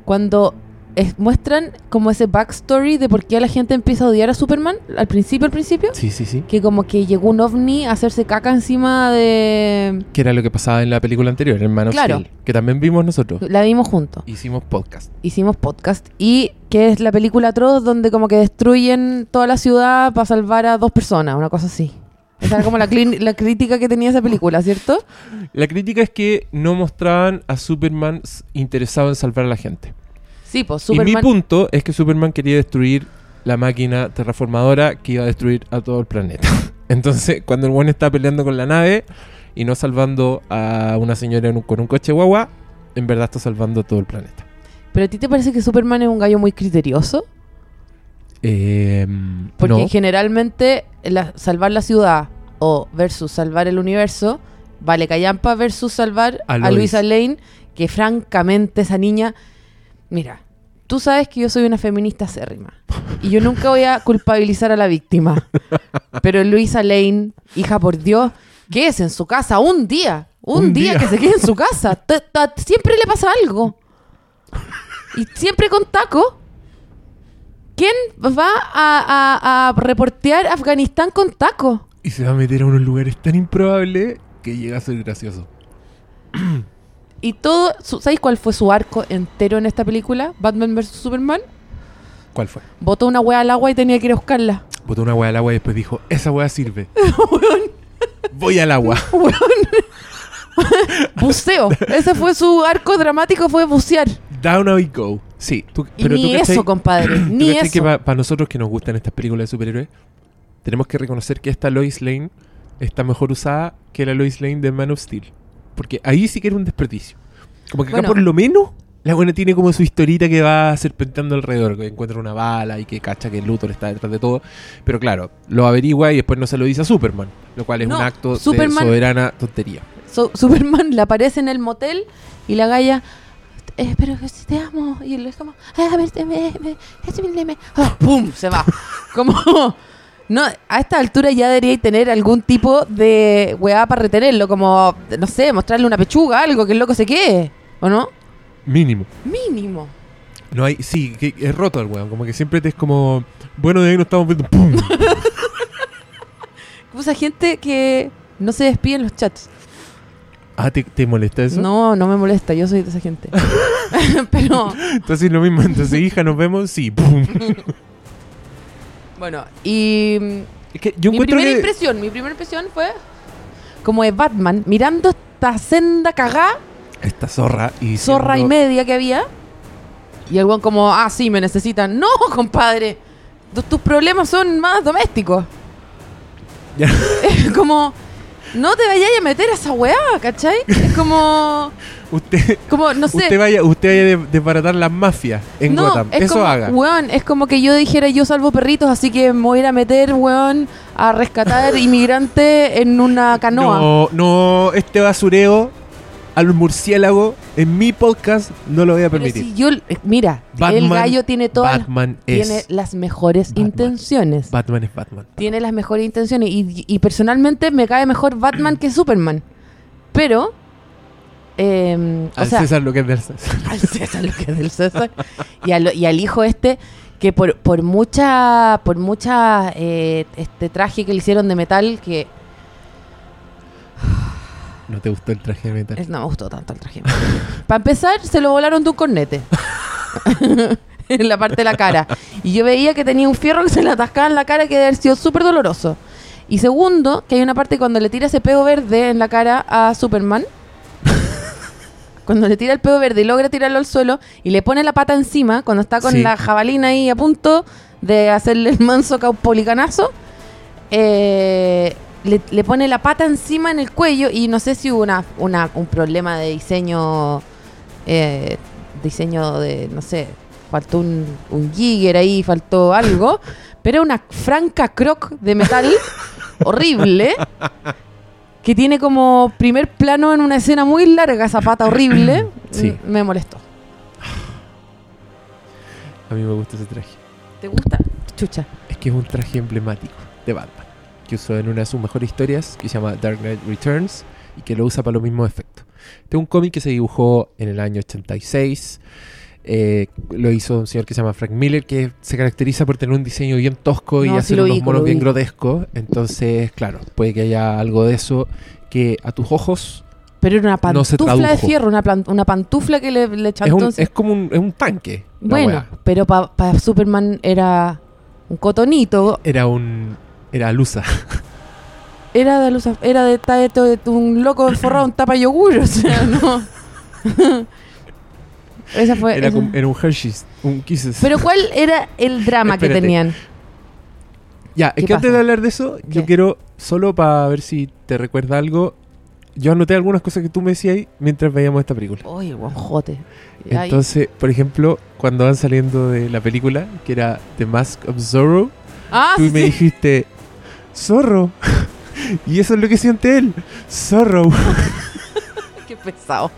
Cuando es- muestran como ese backstory de por qué la gente empieza a odiar a Superman, al principio, al principio, Sí, sí, sí. que como que llegó un ovni a hacerse caca encima de... Que era lo que pasaba en la película anterior, en Man of Claro. Steel, que también vimos nosotros. La vimos juntos. Hicimos podcast. hicimos podcast y que es la película atroz donde como que destruyen toda la ciudad para salvar a dos personas, una cosa así. Esa era como la, crítica que tenía esa película, ¿cierto? La crítica es que no mostraban a Superman interesado en salvar a la gente. Sí, pues Y mi punto es que Superman quería destruir la máquina terraformadora que iba a destruir a todo el planeta. Entonces, cuando el buen está peleando con la nave y no salvando a una señora un- con un coche guagua, en verdad está salvando a todo el planeta. Pero a ti te parece que Superman es un gallo muy criterioso? Eh, Porque no, generalmente la- salvar la ciudad o versus salvar el universo, vale callampa versus salvar A. Luisa Lane, que francamente esa niña, mira, tú sabes que yo soy una feminista acérrima y yo nunca voy a culpabilizar a la víctima. Pero Luisa Lane, hija por Dios, ¿qué es en su casa un día? Un, Un día, día. que se quede en su casa. Ta- ta- siempre le pasa algo. Y siempre con taco. ¿Quién va a, a- a reportear Afganistán con taco? y se va a meter a unos lugares tan improbables que llega a ser gracioso. Y todo, ¿sabéis cuál fue su arco entero en esta película? Batman vs Superman. ¿Cuál fue? Botó una wea al agua y tenía que ir a buscarla. Botó una hueá al agua y después dijo, esa hueá sirve. Voy al agua. Buceo. Ese fue su arco dramático, fue bucear. Down we go. Sí, tú, Y pero ni tú cachai- eso, compadre. ¿tú Ni que eso. para nosotros que nos gustan estas películas de superhéroes, tenemos que reconocer que esta Lois Lane está mejor usada que la Lois Lane de Man of Steel. Porque ahí sí que era un desperdicio. Como que acá Bueno. por lo menos la buena tiene como su historita que va serpenteando alrededor, que encuentra una bala y que cacha que Luthor está detrás de todo. Pero claro, lo averigua y después no se lo dice a Superman, lo cual es No, un acto Superman- de soberana tontería. Su- Superman le aparece en el motel y la galla. Eh, pero que si te amo. Y él es como. "Ah, a ver, te- me, me, me- me". Ah, ¡Pum! Se va. Como. No, a esta altura ya deberíais tener algún tipo de weá para retenerlo. Como, no sé, mostrarle una pechuga, algo que el loco se quede. ¿O no? Mínimo. Mínimo. No hay, sí, que es roto el weón, como que siempre te es como, bueno, de ahí no estamos viendo, ¡pum! Como esa gente que no se despide en los chats. Ah, ¿te, te molesta eso? No, no me molesta, yo soy de esa gente. Pero, Entonces lo mismo, entonces hija, nos vemos, sí, ¡pum! Bueno, y mm, Es que yo mi encuentro primera que... impresión, mi primera impresión fue como de Batman mirando esta senda cagá, Esta zorra y zorra y diciendo, media que había. Y el weón como, ah, sí, me necesitan. No, compadre. Tu- tus problemas son más domésticos. Ya. Como, no te vayas a meter a esa weá, ¿cachai? Es como, Usted, como, no sé. usted vaya, usted vaya de desbaratar las mafias en no, Gotham. es Eso como, haga. Weón, es como que yo dijera yo salvo perritos, así que me voy a ir a meter, weón, a rescatar inmigrantes en una canoa. No, no, este basureo al murciélago en mi podcast no lo voy a permitir. si yo, eh, mira, el gallo tiene todas, Batman tiene es. las mejores Batman. intenciones. Batman es Batman. tiene las mejores intenciones y, y personalmente me cae mejor Batman que Superman. Pero, eh, o Al sea, César lo que es del César. al César lo que es del César y al, y al hijo este que por, por mucha por mucha eh, este traje que le hicieron de metal que No te gustó el traje de metal. No me gustó tanto el traje. Para empezar, se lo volaron de un cornete. en la parte de la cara. Y yo veía que tenía un fierro que se le atascaba en la cara que debe haber sido súper doloroso. Y segundo, que hay una parte cuando le tira ese peo verde en la cara a Superman. cuando le tira el peo verde y logra tirarlo al suelo y le pone la pata encima, cuando está con Sí. la jabalina ahí a punto de hacerle el manso caupolicanazo, eh, le, le pone la pata encima en el cuello y no sé si hubo una, una- un problema de diseño, eh, diseño de, no sé, faltó un, un jigger ahí, faltó algo, pero una franca croc de metal horrible que tiene como primer plano en una escena muy larga esa pata horrible, Sí. me molestó. A mí me gusta ese traje. ¿Te gusta? Chucha. Es que es un traje emblemático de Batman. Que usó en una de sus mejores historias, que se llama Dark Knight Returns, y que lo usa para los mismos efectos. Este es un cómic que se dibujó en el año 86. eh, lo hizo un señor que se llama Frank Miller, que se caracteriza por tener un diseño bien tosco y No, hacer unos vi, monos bien vi. grotescos. Entonces, claro, puede que haya algo de eso que a tus ojos Pero era una No pantufla de fierro, una, una pantufla que le, le es, chantó un- encima. es como un, es un tanque. Bueno, pero para Superman era un cotonito, Era un. Era Lusa. era de luz, era de, de- de un loco forrado en tapa yogur, o sea, no. esa fue. Era, esa- como- era un Hershey's. Un Kisses. Pero ¿cuál era el drama que tenían? Ya, es ¿Qué que antes de hablar de eso, yo quiero, solo para ver si te recuerda algo, yo anoté algunas cosas que tú me decías ahí mientras veíamos esta película. Uy, el guanjote. Entonces, por ejemplo, cuando van saliendo de la película, que era The Mask of Zorro, ah, tú me dijiste, Zorro. y eso es lo que siente él, Zorro. Qué pesado.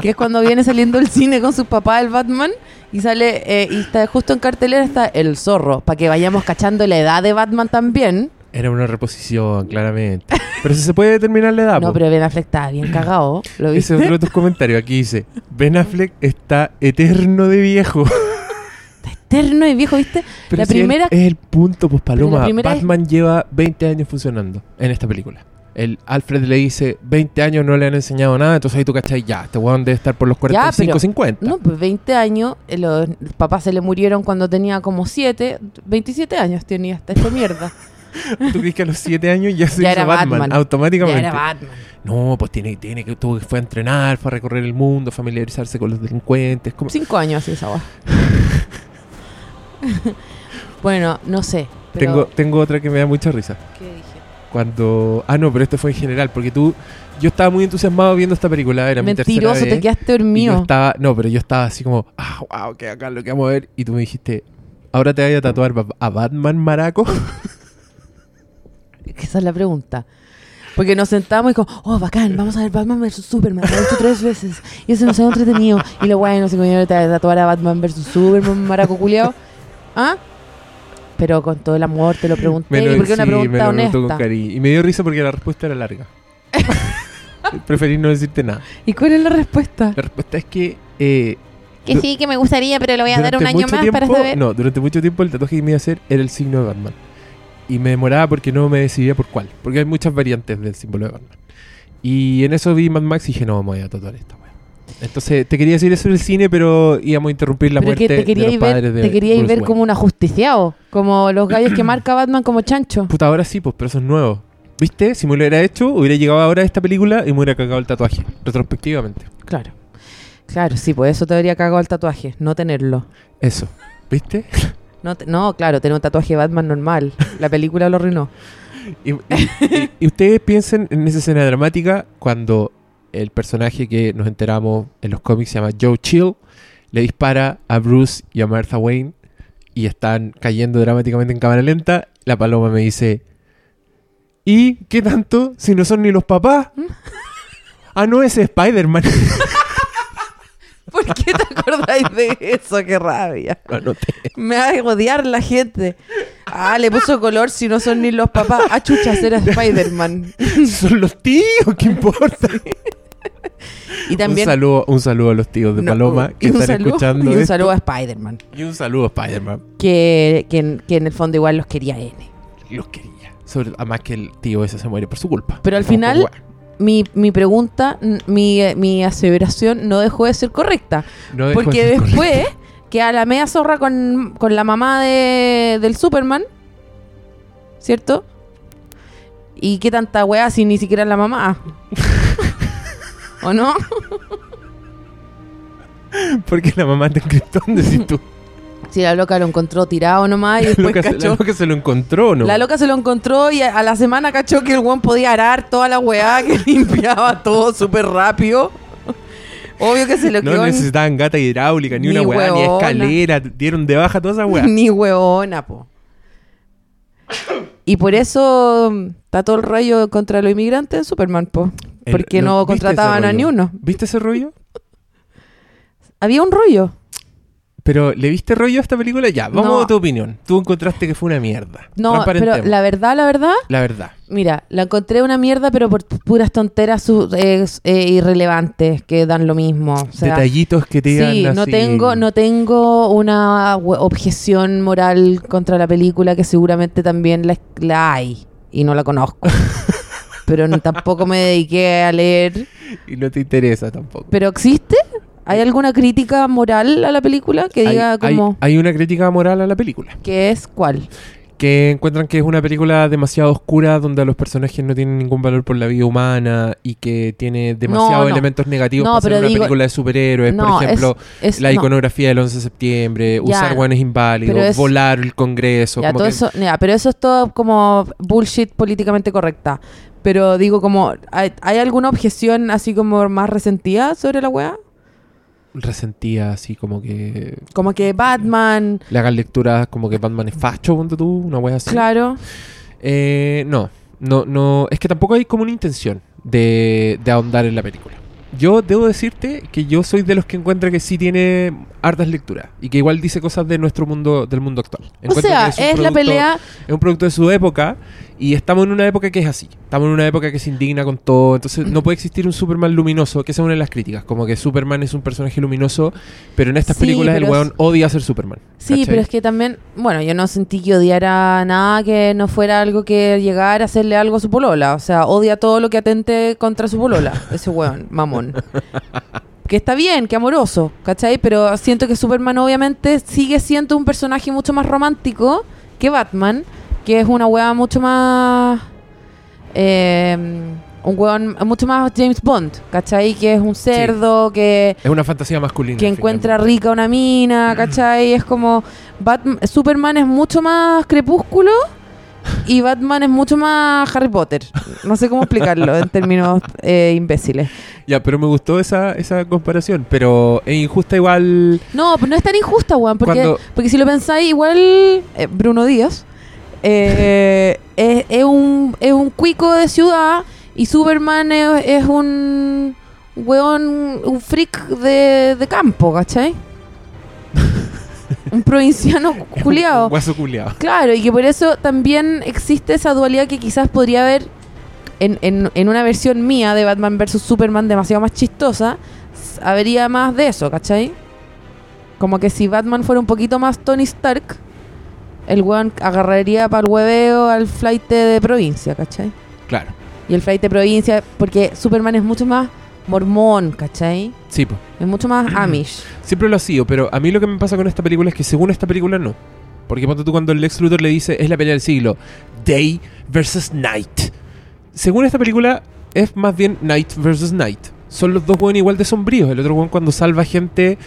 Que es cuando viene saliendo el cine con su papá, el Batman, y sale, eh, y está justo en cartelera está el zorro, para que vayamos cachando la edad de Batman también. Era una reposición, claramente. Pero si se puede determinar la edad. no, po. pero Ben Affleck está bien cagado. ¿Lo Ese es otro de tus comentarios. Aquí dice, Ben Affleck está eterno de viejo. Eterno y viejo, ¿viste? Pero La si primera- es el punto, pues Paloma. primera es- Batman lleva 20 años funcionando en esta película. El Alfred le dice, 20 años no le han enseñado nada, entonces ahí tú cachai, ya, este weón debe estar por los 45, pero- 50. No, pues 20 años, eh, los papás se le murieron cuando tenía como 7, 27 años tenía hasta esta mierda. ¿Tú crees que a los 7 años ya se Ya hizo era Batman, Batman. automáticamente? Ya era Batman. No, pues tiene, tiene que, tuvo que fue a entrenar, fue a recorrer el mundo, familiarizarse con los delincuentes. Como... 5 años así esa. bueno, no sé. Pero, Tengo, tengo otra que me da mucha risa. ¿Qué dije? Cuando. Ah, no, pero esto fue en general, porque tú. Yo estaba muy entusiasmado viendo esta película, era mi tercera Mentiroso, vez. te quedaste yo dormido. estaba. No, pero yo estaba así como. Ah, wow, que acá lo que vamos a ver. Y tú me dijiste. Ahora te voy a tatuar a Batman Maraco. Esa es la pregunta. Porque nos sentamos y como, oh, bacán, vamos a ver Batman vs Superman. Lo he hecho tres veces. Y eso nos ha entretenido. Y lo bueno, no sé cómo te vas a tatuar a Batman vs Superman, maraco culiao. ¿Ah? Pero con todo el amor te lo pregunté. lo- y porque una me pregunta lo preguntó honesta. con cariño. Y me dio risa porque la respuesta era larga. Preferí no decirte nada. ¿Y cuál es la respuesta? La respuesta es que. eh, Que sí, que me gustaría, pero le voy a dar un año más para saber. No, durante mucho tiempo el tatuaje que me iba a hacer era el signo de Batman. Y me demoraba porque no me decidía por cuál. Porque hay muchas variantes del símbolo de Batman. Y en eso vi Mad Max y dije, no, me voy a tatuar wea. Entonces, te quería decir eso del cine, pero íbamos a interrumpir la pero muerte que te de los ver, padres de te queríais Bruce ver Wayne. como un ajusticiado. Como los gallos que marca Batman como chancho. Puta, ahora sí, pues, pero eso es nuevo. ¿Viste? Si me lo hubiera hecho, hubiera llegado ahora a esta película y me hubiera cagado el tatuaje, retrospectivamente. Claro. Claro, sí, pues eso te habría cagado el tatuaje, no tenerlo. Eso. ¿Viste? No, te- no, claro, tener un tatuaje de Batman normal. La película lo arruinó. Y, y- y- y ustedes piensen en esa escena dramática cuando el personaje que nos enteramos en los cómics se llama Joe Chill, le dispara a Bruce y a Martha Wayne y están cayendo dramáticamente en cámara lenta. La paloma me dice, ¿y qué tanto si no son ni los papás? ah, no, ese es Spider-Man. ¿Por qué te acordáis de eso? Qué rabia. Anoté. Me va a odiar la gente. Ah, le puso color si no son ni los papás. Ah, chucha, era Spider-Man. son los tíos, ¿qué importa? Y también... Un saludo, un saludo a los tíos de no, Paloma que están saludo- escuchando Y un esto. saludo a Spider-Man. Y un saludo a Spider-Man. Que, que, en- que en el fondo igual los quería N. los quería. Sobre, además que el tío ese se muere por su culpa. Pero al final- mi, mi pregunta, mi, mi aseveración no dejó de ser correcta. No dejó de porque ser después que a la media zorra con, con la mamá de, del Superman, ¿cierto? ¿Y qué tanta weá si ni siquiera la mamá? ¿O no? Porque la mamá de Krypton, decís tú. Si la loca lo encontró tirado nomás y La después loca, se- la cachó. loca se lo encontró, ¿no? La loca se lo encontró y a, a la semana cachó que el weón podía arar toda la weá, que limpiaba todo súper rápido. Obvio que se lo no quedó en- necesitaban gata hidráulica, ni, Ni una weá, ni escalera. Dieron de baja toda esa weá. ni huevona, po. Y por eso mm, está todo el rayo contra los inmigrantes en Superman, po. Porque no ¿viste ese contrataban a ni uno. ¿Viste ese rollo? Había un rollo. Pero, ¿le viste rollo a esta película? Ya, vamos No. a tu opinión. Tú encontraste que fue una mierda. No, pero la verdad, la verdad, La verdad. mira, la encontré una mierda, pero por puras tonteras eh, eh, irrelevantes que dan lo mismo. O sea, Detallitos que te Sí, no así. tengo, no tengo una objeción moral contra la película que seguramente también la, la hay y no la conozco. Pero no- tampoco me dediqué a leer. Y no te interesa tampoco. ¿Pero existe? ¿Hay alguna crítica moral a la película que diga hay, como hay- hay una crítica moral a la película. que es cuál? Que encuentran que es una película demasiado oscura donde los personajes no tienen ningún valor por la vida humana y que tiene demasiados no. elementos negativos No, para ser una digo- película de superhéroes. No, por ejemplo, es, es- la no. iconografía del 11 de septiembre, Ya, usar guanes inválidos, es- volar el Congreso. Ya, como todo que- eso, ya, pero eso es todo como bullshit políticamente correcta. Pero digo como, ¿hay, hay alguna objeción así como más resentida sobre la weá? resentía así como que Como que Batman, le hagan lecturas como que Batman es facho, ponte tú, una wea así. claro. Eh, no, no, no, es que tampoco hay como una intención de, de ahondar en la película. Yo debo decirte que yo soy de los que encuentra que sí tiene hartas lecturas y que igual dice cosas de nuestro mundo, del mundo actual. O Encuentro sea, que es, la producto- pelea. Es un producto de su época y estamos en una época que es así. Estamos en una época que se indigna con todo. Entonces no puede existir un Superman luminoso, que esa es una de las críticas. Como que Superman es un personaje luminoso, pero en estas Sí, películas el weón odia ser Superman. Sí, ¿cachai? pero es que también, bueno, yo no sentí que odiara nada que no fuera algo que llegara a hacerle algo a su polola. O sea, odia todo lo que atente contra su polola, ese weón, mamón. Que está bien, que amoroso, ¿cachai? Pero siento que Superman obviamente sigue siendo un personaje mucho más romántico que Batman, que es una weá mucho más... eh, un weón mucho más James Bond, ¿cachai? Que es un cerdo, que Es una fantasía masculina. que encuentra rica una mina, ¿cachai? Es como Batman, Superman es mucho más crepúsculo y Batman es mucho más Harry Potter. No sé cómo explicarlo en términos eh, imbéciles. Ya, pero me gustó esa, esa comparación. Pero es injusta igual. No, pero no es tan injusta, weón, porque, Cuando- porque si lo pensáis, igual eh, Bruno Díaz eh, es, es un, es un cuico de ciudad y Superman es, es un weón, un freak de, de campo, ¿cachai? un provinciano culiado. Guaso culiado. Claro, y que por eso también existe esa dualidad que quizás podría haber en, en, en una versión mía de Batman vs. Superman demasiado más chistosa, habría más de eso, ¿cachai? Como que si Batman fuera un poquito más Tony Stark, el weón agarraría para el hueveo al flight de provincia, ¿cachai? Claro. Y el flight de provincia, porque Superman es mucho más mormón, ¿cachai? Sí, pues. Es mucho más Amish. Siempre lo ha sido, pero a mí lo que me pasa con esta película es que según esta película no. Porque ponte tú cuando el Lex Luthor le dice es la pelea del siglo, Day versus Night. Según esta película es más bien Night versus Night. Son los dos buenos igual de sombríos. El otro buen cuando salva gente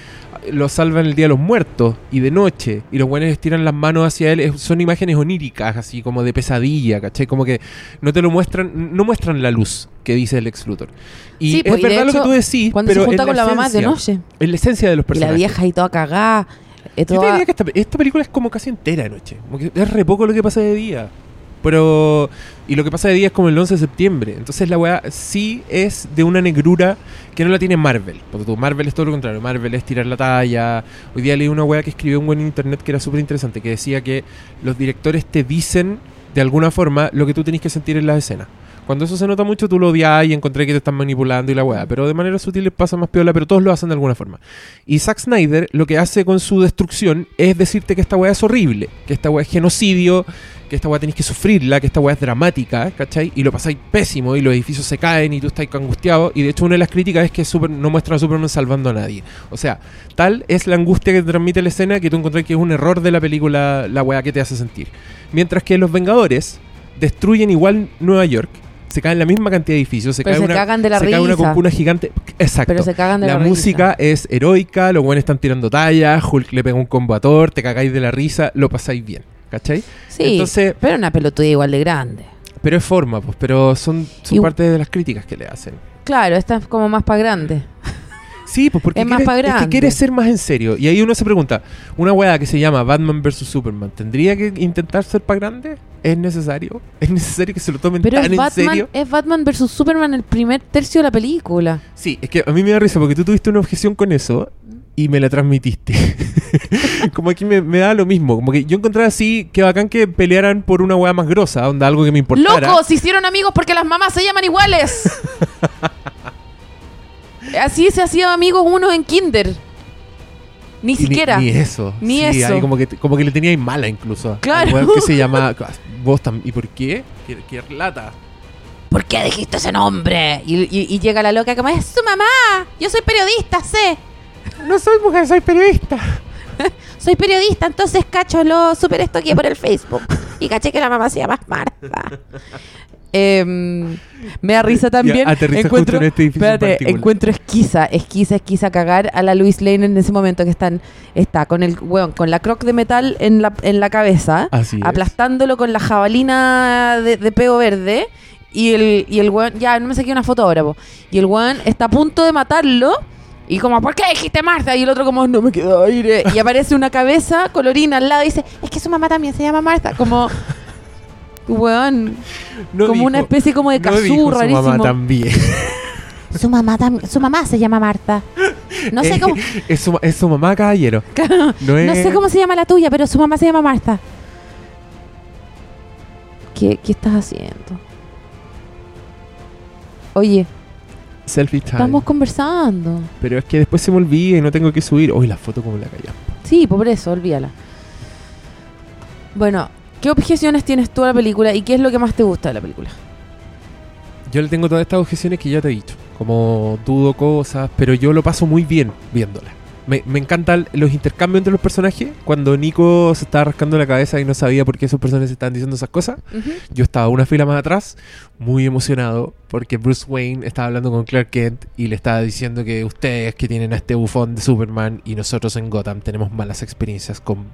lo salva en el Día de los Muertos y de noche. Y los buenos estiran las manos hacia él. Es- son imágenes oníricas, así como de pesadilla, ¿cachai? Como que no te lo muestran, no muestran la luz que dice el Lex Luthor. Y Sí, es pues, y verdad lo que tú decís, Cuando pero se junta con la mamá es de noche. En la esencia de los Y la personajes. vieja ahí toda cagada. eh, Yo te diría que esta, esta película es como casi entera de noche. Como que es re poco lo que pasa de día. Pero. Y lo que pasa de día es como el 11 de septiembre. Entonces la weá sí es de una negrura que no la tiene Marvel. Porque tú, Marvel es todo lo contrario. Marvel es tirar la talla. Hoy día leí una weá que escribió un buen internet que era súper interesante. Que decía que los directores te dicen de alguna forma lo que tú tenés que sentir en las escenas. Cuando eso se nota mucho, tú lo odias y encontré que te están manipulando y la weá. Pero de manera sutil pasa más piola, pero todos lo hacen de alguna forma. Y Zack Snyder lo que hace con su destrucción es decirte que esta weá es horrible, que esta weá es genocidio, que esta weá tenéis que sufrirla, que esta weá es dramática, ¿cachai? Y lo pasáis pésimo y los edificios se caen y tú estás angustiado. Y de hecho, una de las críticas es que Super, no muestra a Superman salvando a nadie. O sea, tal es la angustia que te transmite la escena que tú encontrás que es un error de la película, la weá que te hace sentir. Mientras que los Vengadores destruyen igual Nueva York. Se caen la misma cantidad de edificios. Se Pero cae se una, cagan de la se cae una concuna gigante. Exacto. Pero se cagan de la, La risa. música es heroica, los buenos están tirando tallas, Hulk le pega un Thor, te cagáis de la risa, lo pasáis bien, ¿cachai? Sí, Entonces- pero una pelotuda igual de grande. Pero es forma, pues, pero son, son Y- parte de las críticas que le hacen. Claro, esta es como más para grande. Sí, pues porque Es más quiere- pa' es que grande. quiere ser más en serio. Y ahí uno se pregunta, una weá que se llama Batman vs. Superman, ¿tendría que intentar ser para grande? ¿Es necesario? ¿Es necesario que se lo tomen Pero tan es en serio? es Batman versus Superman el primer tercio de la película. Sí, es que a mí me da risa porque tú tuviste una objeción con eso y me la transmitiste. como aquí me, me da lo mismo. Como que yo encontraba así que bacán que pelearan por una weá más grosa, onda algo que me importara. ¡Locos! Se hicieron amigos porque las mamás se llaman iguales. Así se hacían amigos unos en kinder. Ni Y siquiera. Ni, eso. Ni Sí, eso. ahí como que, como que le teníais mala incluso. Claro. Que se llama... Vos ¿Y por qué? ¿Qué, qué lata? ¿Por qué dijiste ese nombre? Y, y- y llega la loca como, es su mamá. Yo soy periodista, sé. No soy mujer, soy periodista. Soy periodista, entonces cacho lo super estoqué por el Facebook. Y caché que la mamá se llama Marta. Em, me da risa también. Ya, aterriza encuentro, en este en espérate, encuentro esquiza, esquiza, esquiza cagar a la Louise Lane en ese momento que están, está con el weón, con la croc de metal en la, en la cabeza, Así es. aplastándolo con la jabalina de, de pego verde. Y el, y el weón, ya no me saqué una foto ahora, po. y el weón está a punto de matarlo. Y como, ¿por qué dijiste Marta? Y el otro como, no me queda aire. Y aparece una cabeza colorina al lado y dice, es que su mamá también se llama Marta. Como, weón, No como una especie como de no cazú su rarísimo. mamá también. Su mamá, tam- su mamá se llama Marta. No sé Eh, cómo, es, su, es su mamá, caballero. No, es... no sé cómo se llama la tuya, pero su mamá se llama Marta. ¿Qué, qué estás haciendo? Oye, Selfie time. estamos conversando. Pero es que después se me olvida y no tengo que subir. Uy, la foto como la calla. Sí, por eso, olvídala. Bueno, ¿qué objeciones tienes tú a la película y qué es lo que más te gusta de la película? Yo le tengo todas estas objeciones que ya te he dicho. Como dudo cosas, pero yo lo paso muy bien viéndola. Me, me encantan los intercambios entre los personajes. Cuando Nico se estaba rascando la cabeza y no sabía por qué esos personajes estaban diciendo esas cosas, yo estaba una fila más atrás, muy emocionado, porque Bruce Wayne estaba hablando con Clark Kent y le estaba diciendo que ustedes que tienen a este bufón de Superman y nosotros en Gotham tenemos malas experiencias con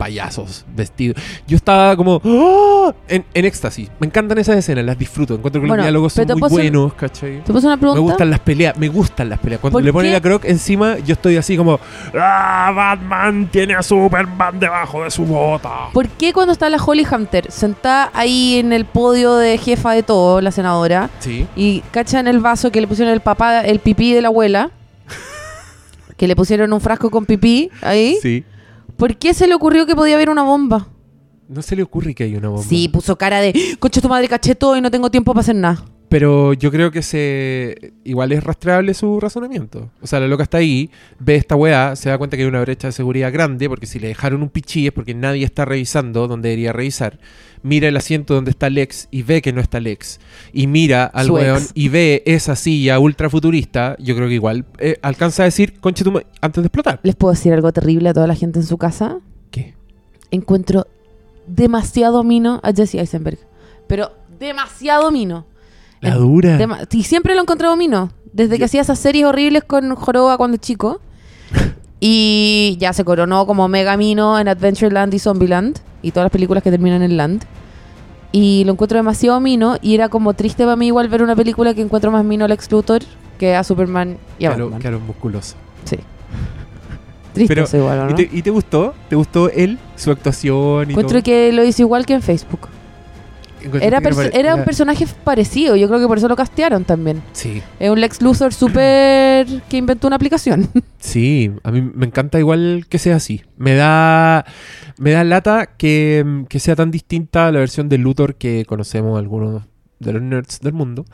payasos vestidos. Yo estaba como ¡ah! en, en éxtasis. Me encantan esas escenas, las disfruto. Encuentro que Bueno, los diálogos son muy puedo buenos, ¿cachai? ¿Te puse una pregunta? Me gustan las peleas, me gustan las peleas. Cuando ¿Por le pone qué? la croc encima, yo estoy así como ¡Ah! Batman tiene a Superman debajo de su bota. ¿Por qué cuando está la Holly Hunter sentada ahí en el podio de jefa de todo, la senadora, Sí. y cacha en el vaso que le pusieron el papá, el pipí de la abuela, que le pusieron un frasco con pipí ahí, Sí. ¿Por qué se le ocurrió que podía haber una bomba? No se le ocurre que hay una bomba. Sí, puso cara de, coche tu madre, caché todo y no tengo tiempo para hacer nada. Pero yo creo que se igual es rastreable su razonamiento. O sea, la loca está ahí, ve esta weá, se da cuenta que hay una brecha de seguridad grande, porque si le dejaron un pichí es porque nadie está revisando donde debería revisar. Mira el asiento donde está Lex y ve que no está Lex. Y mira al Su weón ex. y ve esa silla ultra futurista. Yo creo que igual eh, alcanza a decir, conche tu ma-", antes de explotar. ¿Les puedo decir algo terrible a toda la gente en su casa? ¿Qué? Encuentro demasiado mino a Jesse Eisenberg. Pero demasiado mino. La En- dura. Y siempre lo he encontrado mino. Desde que hacía esas series horribles con Joroba cuando chico. y ya se coronó como mega mino en Adventureland y Zombieland. Y todas las películas que terminan en Land. Y lo encuentro demasiado mino. Y era como triste para mí igual ver una película que encuentro más mino a Lex Luthor que a Superman y a Claro, Batman. claro, musculoso. Sí. Triste Pero- igual, ¿o ¿no? ¿Y, te, y te gustó? ¿Te gustó él, su actuación y Encuentro todo? que lo hizo igual que en Facebook. Era, pare- era un personaje parecido. Yo creo que por eso lo castearon también. Sí. Es un Lex Luthor súper que inventó una aplicación. Sí, a mí me encanta igual que sea así. Me da me da lata que, que sea tan distinta a la versión de Luthor que conocemos algunos de los nerds del mundo.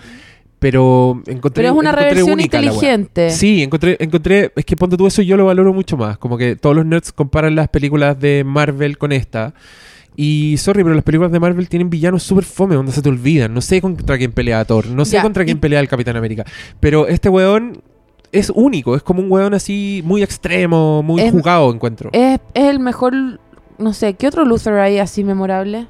Pero encontré. Pero es una reversión inteligente. Sí, encontré, encontré, es que ponte tú eso yo lo valoro mucho más. Como que todos los nerds comparan las películas de Marvel con esta. Y sorry, pero las películas de Marvel tienen villanos súper fome, donde se te olvidan. No sé contra quién pelea Thor, no sé contra quién pelea el Capitán América. Pero este weón es único, es como un weón así muy extremo, muy Es- jugado, encuentro. Es, es el mejor, no sé, ¿qué otro Luther hay así memorable?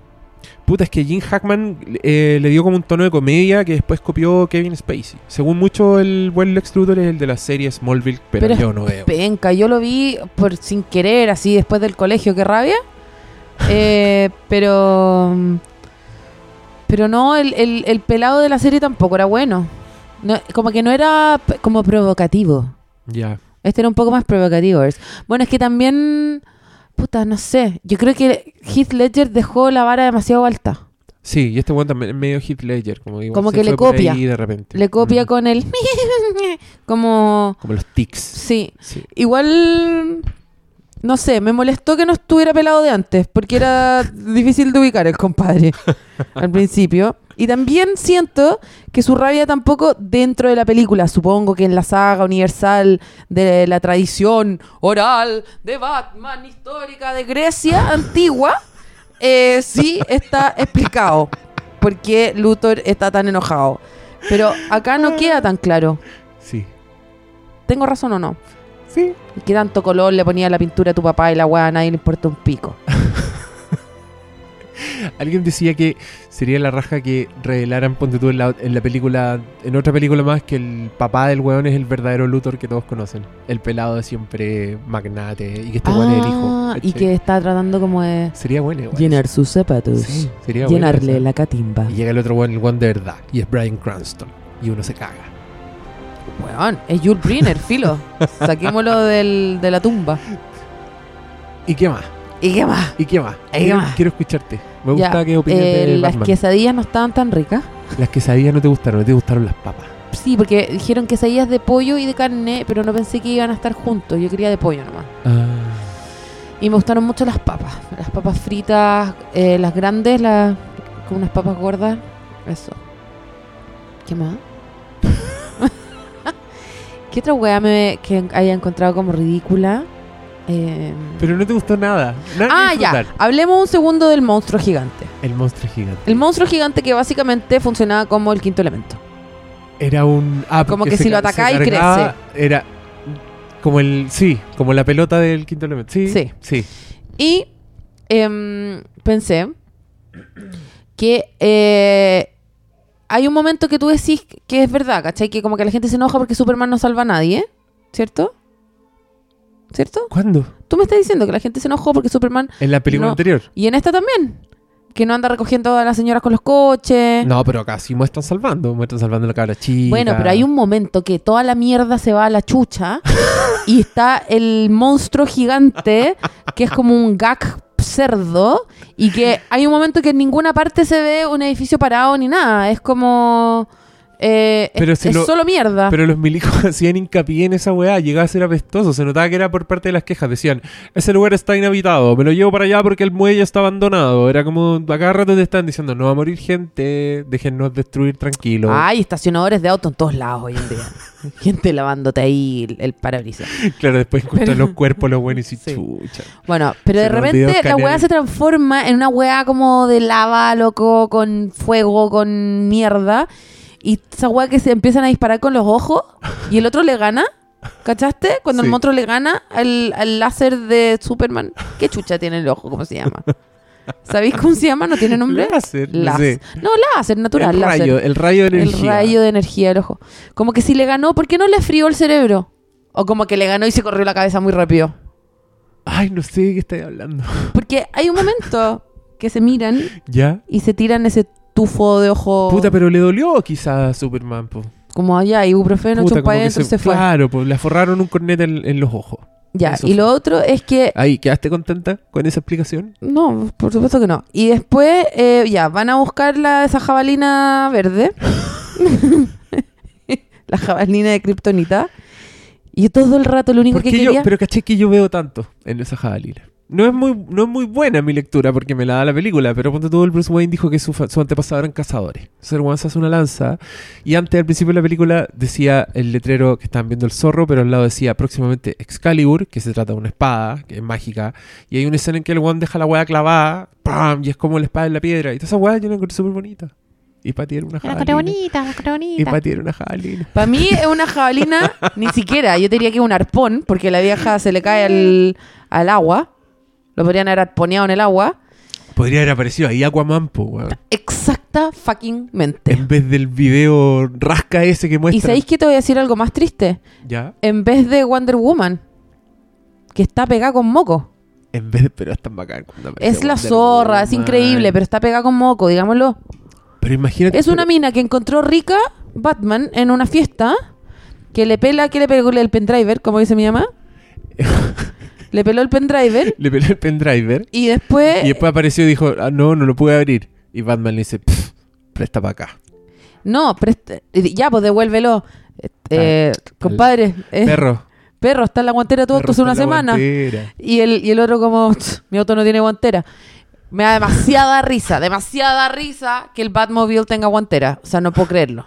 Puta, es que Jim Hackman eh, le dio como un tono de comedia que después copió Kevin Spacey. Según mucho, el buen Lex Luthor es el de la serie Smallville, pero, Pero yo no veo. Penca, yo lo vi por sin querer, así después del colegio, qué rabia. Eh, pero. Pero no, el, el- el pelado de la serie tampoco era bueno. No, como que no era como provocativo. Ya. Este era un poco más provocativo. Bueno, es que también. Puta, no sé. Yo creo que Heath Ledger dejó la vara demasiado alta. Sí, y este weón también es medio Heath Ledger. Como, igual Como que le copia. ahí de repente. Le copia Mm. con el. como. Como los tics. Sí. Sí. Igual, no sé, me molestó que no estuviera pelado de antes, porque era difícil de ubicar el compadre al principio. Y también siento que su rabia tampoco dentro de la película, supongo que en la saga universal de la tradición oral de Batman histórica de Grecia antigua, eh, sí está explicado por qué Luthor está tan enojado. Pero acá no queda tan claro. Sí. ¿Tengo razón o no? Sí. ¿Y qué tanto color le ponía la pintura a tu papá y la weá a nadie le importa un pico? Alguien decía que sería la raja que revelaran, ponte tú en la, en la película, en otra película más, que el papá del weón es el verdadero Luthor que todos conocen. El pelado de siempre magnate y que este weón es el hijo. Ah, y que está tratando como de Sería bueno igual. llenar sus zapatos. Sí, sería bueno llenarle la catimba. Y llega el otro weón, el weón de verdad. Y es Brian Cranston. Y uno se caga. Weón, es Jules Briner, filo. Saquémoslo del, de la tumba. ¿Y qué más? ¿Y qué más? ¿Y qué más? ¿Y qué quiero, más? quiero escucharte. Me Ya, gusta qué opinas eh, de las Batman. quesadillas no estaban tan ricas. Las quesadillas no te gustaron, te gustaron las papas. Sí, porque dijeron quesadillas de pollo y de carne, pero no pensé que iban a estar juntos. Yo quería de pollo nomás. Ah. Y me gustaron mucho las papas. Las papas fritas, eh, las grandes, las con unas papas gordas. Eso. ¿Qué más? ¿Qué otra weá me, que haya encontrado como ridícula? Eh, Pero no te gustó nada. Nada ah, ya. Hablemos un segundo del monstruo gigante. El monstruo gigante. El monstruo gigante que básicamente funcionaba como el quinto elemento. Era un. Ah, Como que si lo se atacáis, cargaba, Era como el. Sí, como la pelota del quinto elemento. Sí. Sí. Sí. Y em, pensé que eh, hay un momento que tú decís que es verdad, ¿cachai? Que como que la gente se enoja porque Superman no salva a nadie, ¿cierto? ¿Cierto? ¿Cuándo? Tú me estás diciendo que la gente se enojó porque Superman... En la película No. anterior. Y en esta también. Que no anda recogiendo a las señoras con los coches. No, pero acá sí muestran salvando. Muestran salvando la cabra chica. Bueno, pero hay un momento que toda la mierda se va a la chucha y está el monstruo gigante que es como un gag cerdo y que hay un momento que en ninguna parte se ve un edificio parado ni nada. Es como... eh, es- Pero si es lo- solo mierda. Pero los milicos hacían hincapié en esa weá, llegaba a ser apestoso, se notaba que era por parte de las quejas, decían, ese lugar está inhabitado, me lo llevo para allá porque el muelle está abandonado, era como, a cada rato te están diciendo, no va a morir gente, déjennos destruir tranquilo. Hay estacionadores de auto en todos lados hoy en día. Gente lavándote ahí el, el parabrisas. Claro, después encuentran Pero- los cuerpos, los buenos y Sí. chucha. Bueno, pero Se de repente la weá se transforma en una weá como de lava, loco, con fuego, con mierda. Y esa weá que se empiezan a disparar con los ojos y el otro le gana. ¿Cachaste? Cuando Sí. el monstruo le gana al, al láser de Superman. ¿Qué chucha tiene el ojo? ¿Cómo se llama? ¿Sabéis cómo se llama? ¿No tiene nombre? Láser, no Láser. sé. No, láser, natural. el láser. rayo, el rayo de energía. El rayo de energía del ojo. Como que si le ganó, ¿por qué no le frió el cerebro? O como que le ganó y se corrió la cabeza muy rápido. Ay, no sé de qué estáis hablando. Porque hay un momento que se miran ¿Ya? y se tiran ese tufo de ojo Puta, pero le dolió quizás a Superman, po. como allá, ibuprofeno, Puta, que adentro, se, fue. Claro, pues le forraron un cornet en, en los ojos. Ya, eso y fue. lo otro es que Ahí, ¿quedaste contenta con esa explicación? No, por supuesto que no. Y después, eh, ya, van a buscar la, esa jabalina verde. la jabalina de Kryptonita. Y todo el rato lo único que Porque yo, quería... pero caché que yo veo tanto en esa jabalina. No es, muy, no es muy buena mi lectura porque me la da la película, pero ponte todo el Bruce Wayne dijo que su, fa- su antepasado eran cazadores. Ser One se hace una lanza y antes al principio de la película decía el letrero que estaban viendo el zorro, pero al lado decía próximamente Excalibur, que se trata de una espada, que es mágica, y hay una escena en que el One deja la weá clavada, ¡pam! y es como la espada en la piedra. Y toda esa weá yo la encontré súper bonita. Y Pati era una La jabalina. bonita, la Y bonita. Pati era una jabalina. Para mí es una jabalina, ni siquiera. Yo diría que es un arpón, porque la vieja se le cae al, al agua. Lo podrían haber arponeado en el agua. Podría haber aparecido ahí Aquaman, po, weón. Exacta fucking mente. En vez del video rasca ese que muestra. ¿Y sabéis que te voy a decir algo más triste? Ya. En vez de Wonder Woman, que está pegada con moco. En vez de, pero es tan bacán cuando Es la Wonder zorra, es increíble, pero está pegada con moco, digámoslo. Pero imagínate. Es una pero- mina que encontró rica Batman en una fiesta, que le pela, que le pegó el pendriver, como dice mi mamá. le peló el pendriver Le peló el pendriver. y después... Y después apareció y dijo, ah, no, no lo pude abrir. Y Batman le dice, "Pff, presta para acá. No, presta- ya, pues devuélvelo. Eh, compadre, eh, Perro. perro, está en la guantera todo esto hace una semana. guantera". Y el, y el otro como, "Tch, mi auto no tiene guantera. Me da demasiada risa, demasiada risa que el Batmobile tenga guantera. O sea, no puedo creerlo.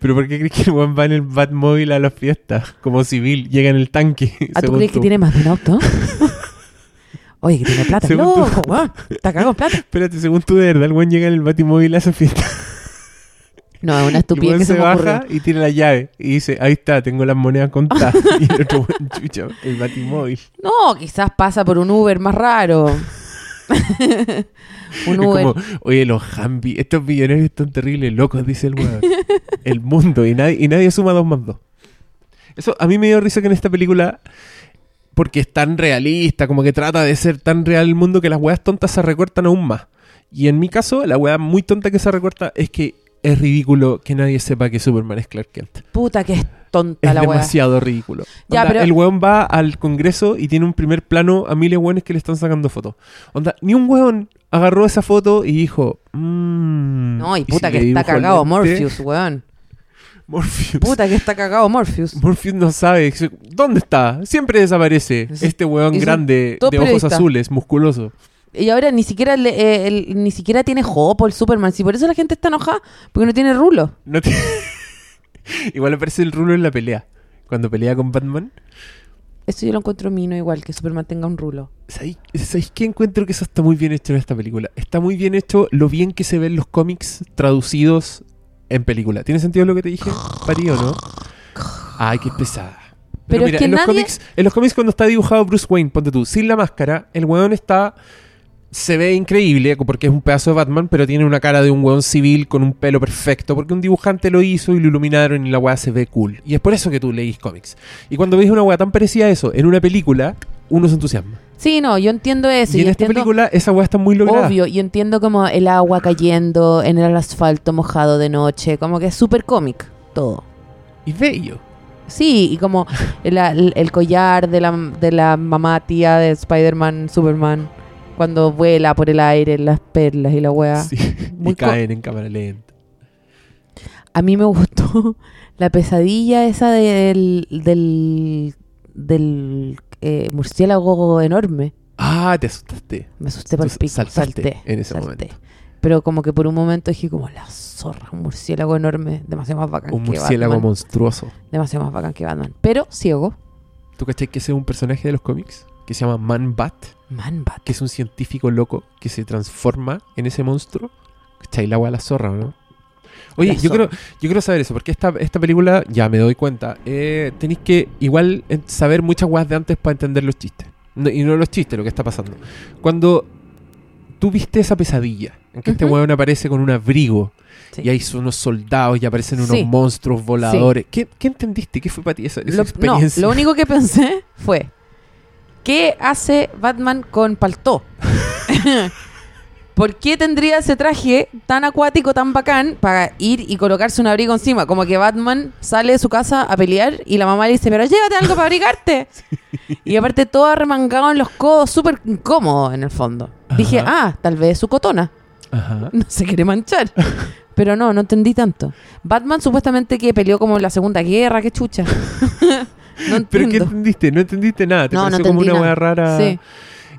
Pero ¿por qué crees que el Juan va en el Batmóvil a las fiestas? Como civil, llega en el tanque. ¿Ah, tú crees que tú. tiene más de un auto? Oye, que tiene plata. Según tú. Loco, weón. Está cagado en plata. Espérate, según tú, de verdad, el Juan llega en el Batimóvil a esa fiesta. No, es una el estupidez weón que se, se baja y tiene la llave. Y dice, ahí está, tengo las monedas contadas. y el otro weón, chucha, el Batimóvil. No, quizás pasa por un Uber más raro. Un Es Uber. como, oye, los Hambi, estos millonarios están terribles, locos, dice el weón. el mundo, y nadie, y nadie suma dos más dos. Eso a mí me dio risa que en esta película, porque es tan realista, como que trata de ser tan real el mundo que las weas tontas se recortan aún más. Y en mi caso, la wea muy tonta que se recorta es que es ridículo que nadie sepa que Superman es Clark Kent. Puta que es tonta Es la weá. demasiado ridículo. Ya, Onda, pero- El weón va al congreso y tiene un primer plano a miles de weones que le están sacando fotos. Onda, ni un weón agarró esa foto y dijo. "Mm, No, y ¿y puta si que está cagado lente?". Morpheus, weón. Morpheus. Puta que está cagado Morpheus. Morpheus no sabe. ¿Dónde está? Siempre desaparece. Este weón grande, de ojos azules, musculoso. Y ahora ni siquiera le- eh, el- ni siquiera tiene jopo el Superman. Si por eso la gente está enojada, porque no tiene rulo. No tiene- Igual aparece el rulo en la pelea. Cuando pelea con Batman. Eso yo lo encuentro mino igual, que Superman tenga un rulo. ¿Sabéis ¿sabéis qué encuentro que eso está muy bien hecho en esta película? Está muy bien hecho lo bien que se ven los cómics traducidos en película. ¿Tiene sentido lo que te dije, Pari, o no? Ay, qué pesada. Pero, Pero es mira, que en, los cómics, en los cómics cuando está dibujado Bruce Wayne, ponte tú, sin la máscara, el weón está... Se ve increíble porque es un pedazo de Batman, pero tiene una cara de un weón civil con un pelo perfecto, porque un dibujante lo hizo y lo iluminaron y la weá se ve cool. Y es por eso que tú leís cómics. Y cuando ves una weá tan parecida a eso en una película, uno se entusiasma. Sí, no, yo entiendo eso. y en esta película esa weá está muy lograda. obvio, y entiendo como el agua cayendo en el asfalto mojado de noche. Como que es súper cómic todo. Y bello. Sí, y como el collar de la, de la mamá tía de Spider-Man, Superman, cuando vuela por el aire, las perlas y la weá. Sí. Y caen en cámara lenta. A mí me gustó la pesadilla esa del, del, del eh, murciélago enorme. Ah, te asustaste. Me asusté por el pico, saltaste salté. en ese salté. momento. Pero como que por un momento dije como la zorra, un murciélago enorme, demasiado más bacán Un que murciélago Batman. monstruoso. Demasiado más bacán que Batman. Pero ciego. ¿Tú cachai que ese es un personaje de los cómics? Que se llama Man-Bat. Man-Bat. Que es un científico loco que se transforma en ese monstruo. ¿Cachai? La agua la zorra, ¿o ¿no? Oye, La yo zorra. creo, yo quiero saber eso, porque esta, esta película, ya me doy cuenta, eh, tenéis que igual saber muchas guas de antes para entender los chistes. No- y no los chistes, lo que está pasando. Cuando tú viste esa pesadilla, en que este Ujú. weón aparece con un abrigo, Sí. y hay unos soldados y aparecen unos Sí. monstruos voladores. ¿Qué, qué entendiste? ¿Qué fue para ti esa, esa Lo- no, experiencia? lo único que pensé fue, ¿qué hace Batman con paltó? ¿Por qué tendría ese traje tan acuático, tan bacán, para ir y colocarse un abrigo encima? Como que Batman sale de su casa a pelear y la mamá le dice, pero llévate algo para abrigarte. Y aparte todo arremangado en los codos, súper incómodo en el fondo. Dije, ah, tal vez es su cotona. Ajá. No se quiere manchar. Pero no, no entendí tanto. Batman supuestamente que peleó como en la Segunda Guerra, qué chucha. no ¿Pero qué entendiste? No entendiste nada. Te No, no pareció como una nada. hueá rara. Sí.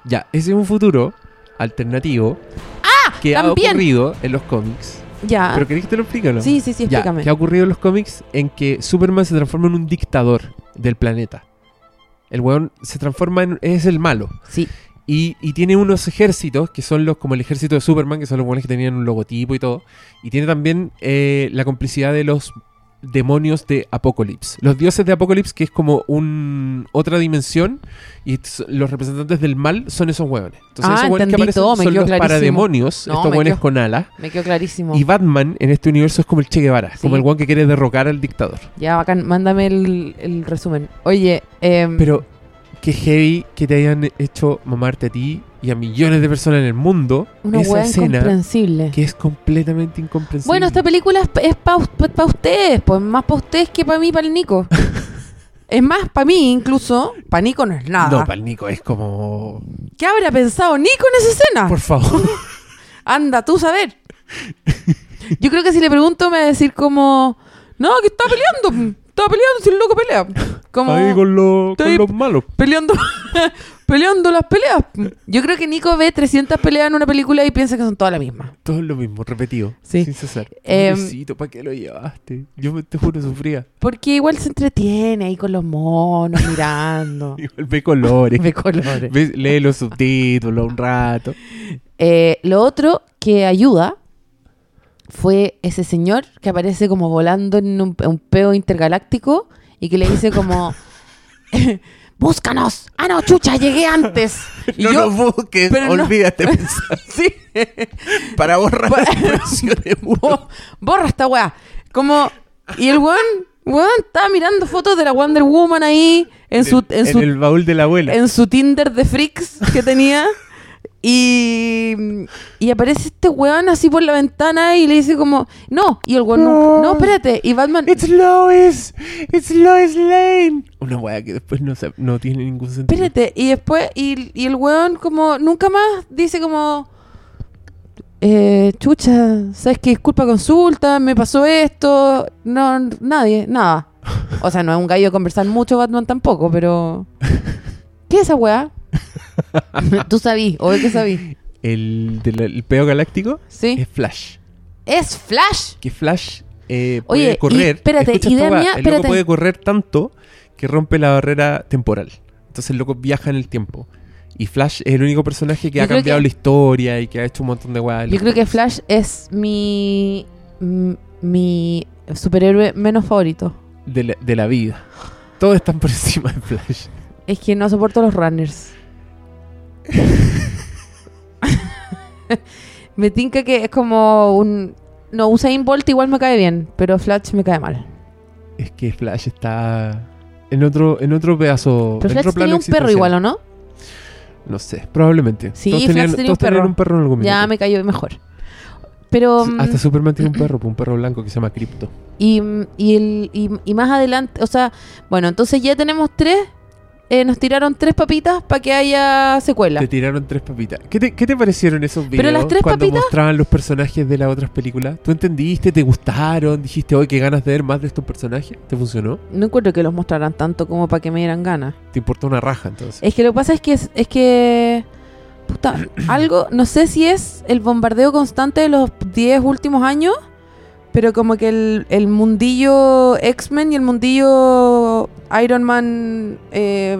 Ya, ese es un futuro alternativo que ha ¡Ah! ocurrido en los cómics. Ya. ¿Pero querés que te lo explique o no? sí, sí, sí, Ya, explícame. que ha ocurrido en los cómics en que Superman se transforma en un dictador del planeta. El weón se transforma en... es el malo. Sí. Y, y tiene unos ejércitos que son los como el ejército de Superman, que son los buenos que tenían un logotipo y todo. Y tiene también eh, la complicidad de los demonios de Apocalypse. Los dioses de Apocalypse, que es como un otra dimensión, y los representantes del mal son esos hueones. Entonces Ah, esos hueones que aparecen todo, son los clarísimo. parademonios, No, estos hueones con alas. Me quedó clarísimo. Y Batman en este universo es como el Che Guevara, Sí. como el hueón que quiere derrocar al dictador. Ya, bacán, mándame el, el resumen. Oye, em, Pero qué heavy que te hayan hecho mamarte a ti y a millones de personas en el mundo una esa escena incomprensible. que es completamente incomprensible. Bueno, esta película es, para ustedes, pues más para ustedes que para mí, para el Nico. es más, para mí incluso, para Nico no es nada. No, para el Nico es como... ¿Qué habrá pensado Nico en esa escena? Por favor. Anda, tú saber. Yo creo que si le pregunto me va a decir como, no, que está peleando, está peleando si el loco pelea. Como Ahí con, lo- con los malos. peleando, peleando las peleas. Yo creo que Nico ve 300 peleas en una película y piensa que son todas la misma. Todo lo mismo, repetido. Sí. Sin cesar. Pobrecito, ¿para qué lo llevaste? Yo me- te juro, sufría. Porque igual se entretiene ahí con los monos mirando. Igual ve colores. Ve colores. Ve- lee los subtítulos un rato. Eh, lo otro que ayuda fue ese señor que aparece como volando en un, un peo intergaláctico y que le dice como ¡Búscanos! ¡Ah, no, chucha! ¡Llegué antes! Y no yo, lo busques, pero no- olvídate pensar. sí, Para borrar Para- de borra esta weá. Como, y el weón, weón estaba mirando fotos de la Wonder Woman ahí en su, en su el baúl de la abuela. en su Tinder de freaks que tenía. Y, y aparece este weón así por la ventana y le dice como, no, y el weón, no, no, espérate, y Batman, It's Lois. It's Lois Lane. Una weá que después no, se- no tiene ningún sentido. espérate, y después, y, y el weón como, nunca más dice como, eh, chucha, ¿sabes qué? Disculpa consulta, me pasó esto, no, nadie, nada. O sea, no es un gallo de conversar mucho Batman tampoco, pero... ¿Qué es esa weá? Tú sabí, obvio que sabí. El del el peo galáctico Sí. es Flash. Es Flash. Que Flash eh, Oye, puede y correr. espérate, Escucha el loco puede correr tanto que rompe la barrera temporal. Entonces el loco viaja en el tiempo. Y Flash es el único personaje que Yo ha cambiado que- la historia y que ha hecho un montón de weas. Yo creo que Flash es mi mi superhéroe menos favorito. de la, de la vida. Todos están por encima de Flash. Es que no soporto los runners. me tinca que es como un no Usain Bolt igual me cae bien, pero Flash me cae mal. Es que Flash está en otro, en otro pedazo. Pero en Flash otro tenía un perro igual, ¿o no? No sé, probablemente. Sí, todos Flash tenían, tenía todos un perro. un perro en algún Ya minuto. me cayó mejor. Pero mm, Hasta Superman tiene un perro, un perro blanco que se llama Crypto. Y, y, el, y, y más adelante, o sea, bueno, entonces ya tenemos tres. Eh, nos tiraron tres papitas para que haya secuela. Te tiraron tres papitas. ¿Qué te, qué te parecieron esos videos Pero las tres cuando papitas- mostraban los personajes de las otras películas? ¿Tú entendiste? ¿Te gustaron? ¿Dijiste, hoy qué ganas de ver más de estos personajes? ¿Te funcionó? No encuentro que los mostraran tanto como para que me dieran ganas. ¿Te importó una raja entonces? Es que lo que pasa es que es, es que. Puta, algo. No sé si es el bombardeo constante de los 10 últimos años. Pero como que el, el mundillo X-Men y el mundillo Iron Man. eh,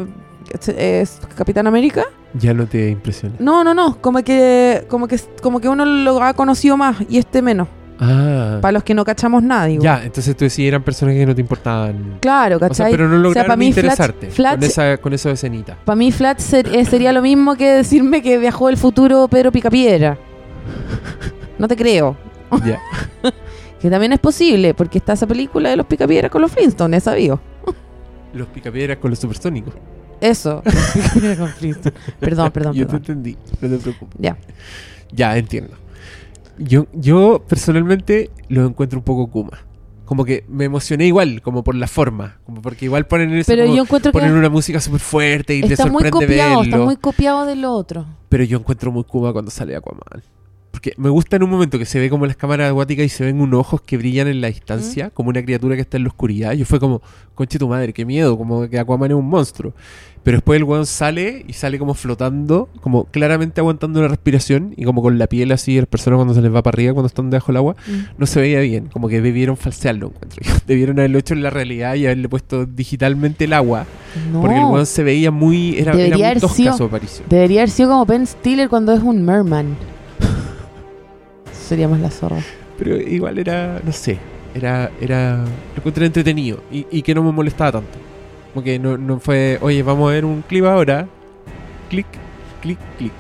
es, es Capitán América. Ya no te impresiona. No, no, no. Como que, como que, como que uno lo ha conocido más y este menos. Ah. Para los que no cachamos nada, digo. Ya, entonces tú decías eran personajes que no te importaban. Claro, O sea, ¿cachai? pero no lograron mí interesarte Flash- con esa con esa escenita. Para mí Flash ser- eh, sería lo mismo que decirme que viajó el futuro Pedro Picapiedra. No te creo. Ya. Que también es posible, porque está esa película de los Picapiedras con los Flintstones, es sabido. Los picapiedras con los supersónicos. Eso. Con Flintstones. Perdón, perdón, Yo te entendí, no te preocupes. Ya. Ya, entiendo. Yo, yo personalmente lo encuentro un poco Kuma. Como que me emocioné igual, como por la forma. Como porque igual ponen eso, Pero yo encuentro ponen que una música súper fuerte y te está muy sorprende copiado, está verlo. muy copiado de lo otro. Pero yo encuentro muy Kuma cuando sale Aquaman. Porque me gusta en un momento que se ve como las cámaras acuáticas y se ven unos ojos que brillan en la distancia, como una criatura que está en la oscuridad. Yo fue como, conche tu madre, qué miedo, como que Aquaman es un monstruo. Pero después el weón sale y sale como flotando, como claramente aguantando una respiración y como con la piel así, las personas cuando se les va para arriba, cuando están debajo del agua, Mm. no se veía bien. Como que debieron falsearlo, encuentro. Debieron haberlo hecho en la realidad y haberle puesto digitalmente el agua. No. Porque el weón se veía muy. Era, era Debería muy haber tosca sido- su aparición. Debería haber sido como Ben Stiller cuando es un merman. Sería más la zorra. Pero igual era, no sé, era, era, lo encontré entretenido y, y que no me molestaba tanto. Como que no, no fue, oye, vamos a ver un clip ahora, clic, clic, clic.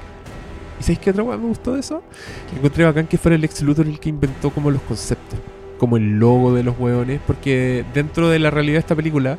¿Y sabéis qué otra weá me gustó de eso? Que encontré bacán que fuera el ex Luthor el que inventó como los conceptos, como el logo de los hueones, porque dentro de la realidad de esta película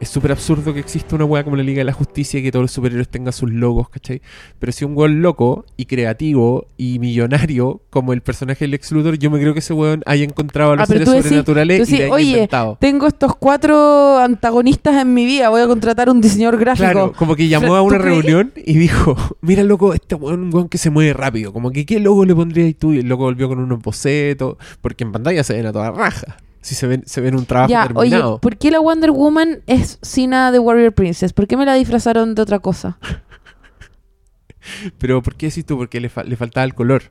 es súper absurdo que exista una weá como la Liga de la Justicia y que todos los superhéroes tengan sus logos, ¿cachai? Pero si un weón loco y creativo y millonario como el personaje del ex Luthor, yo me creo que ese weón haya encontrado a los Ah, seres decís- sobrenaturales tú y decís, le haya "Oye, inventado. Tengo estos cuatro antagonistas en mi vida. Voy a contratar un diseñador gráfico. Claro, como que llamó a ¿Tú una reunión y dijo, mira loco, este weón, un weón que se mueve rápido, como que qué logo le pondrías tú y el loco volvió con unos bocetos, porque en pantalla se ven a toda raja, si se ven, se ven un trabajo Ya, oye, terminado. ¿por qué la Wonder Woman es Sina de Warrior Princess? ¿Por qué me la disfrazaron de otra cosa? Pero ¿por qué decís tú? Porque le, fa- le faltaba el color.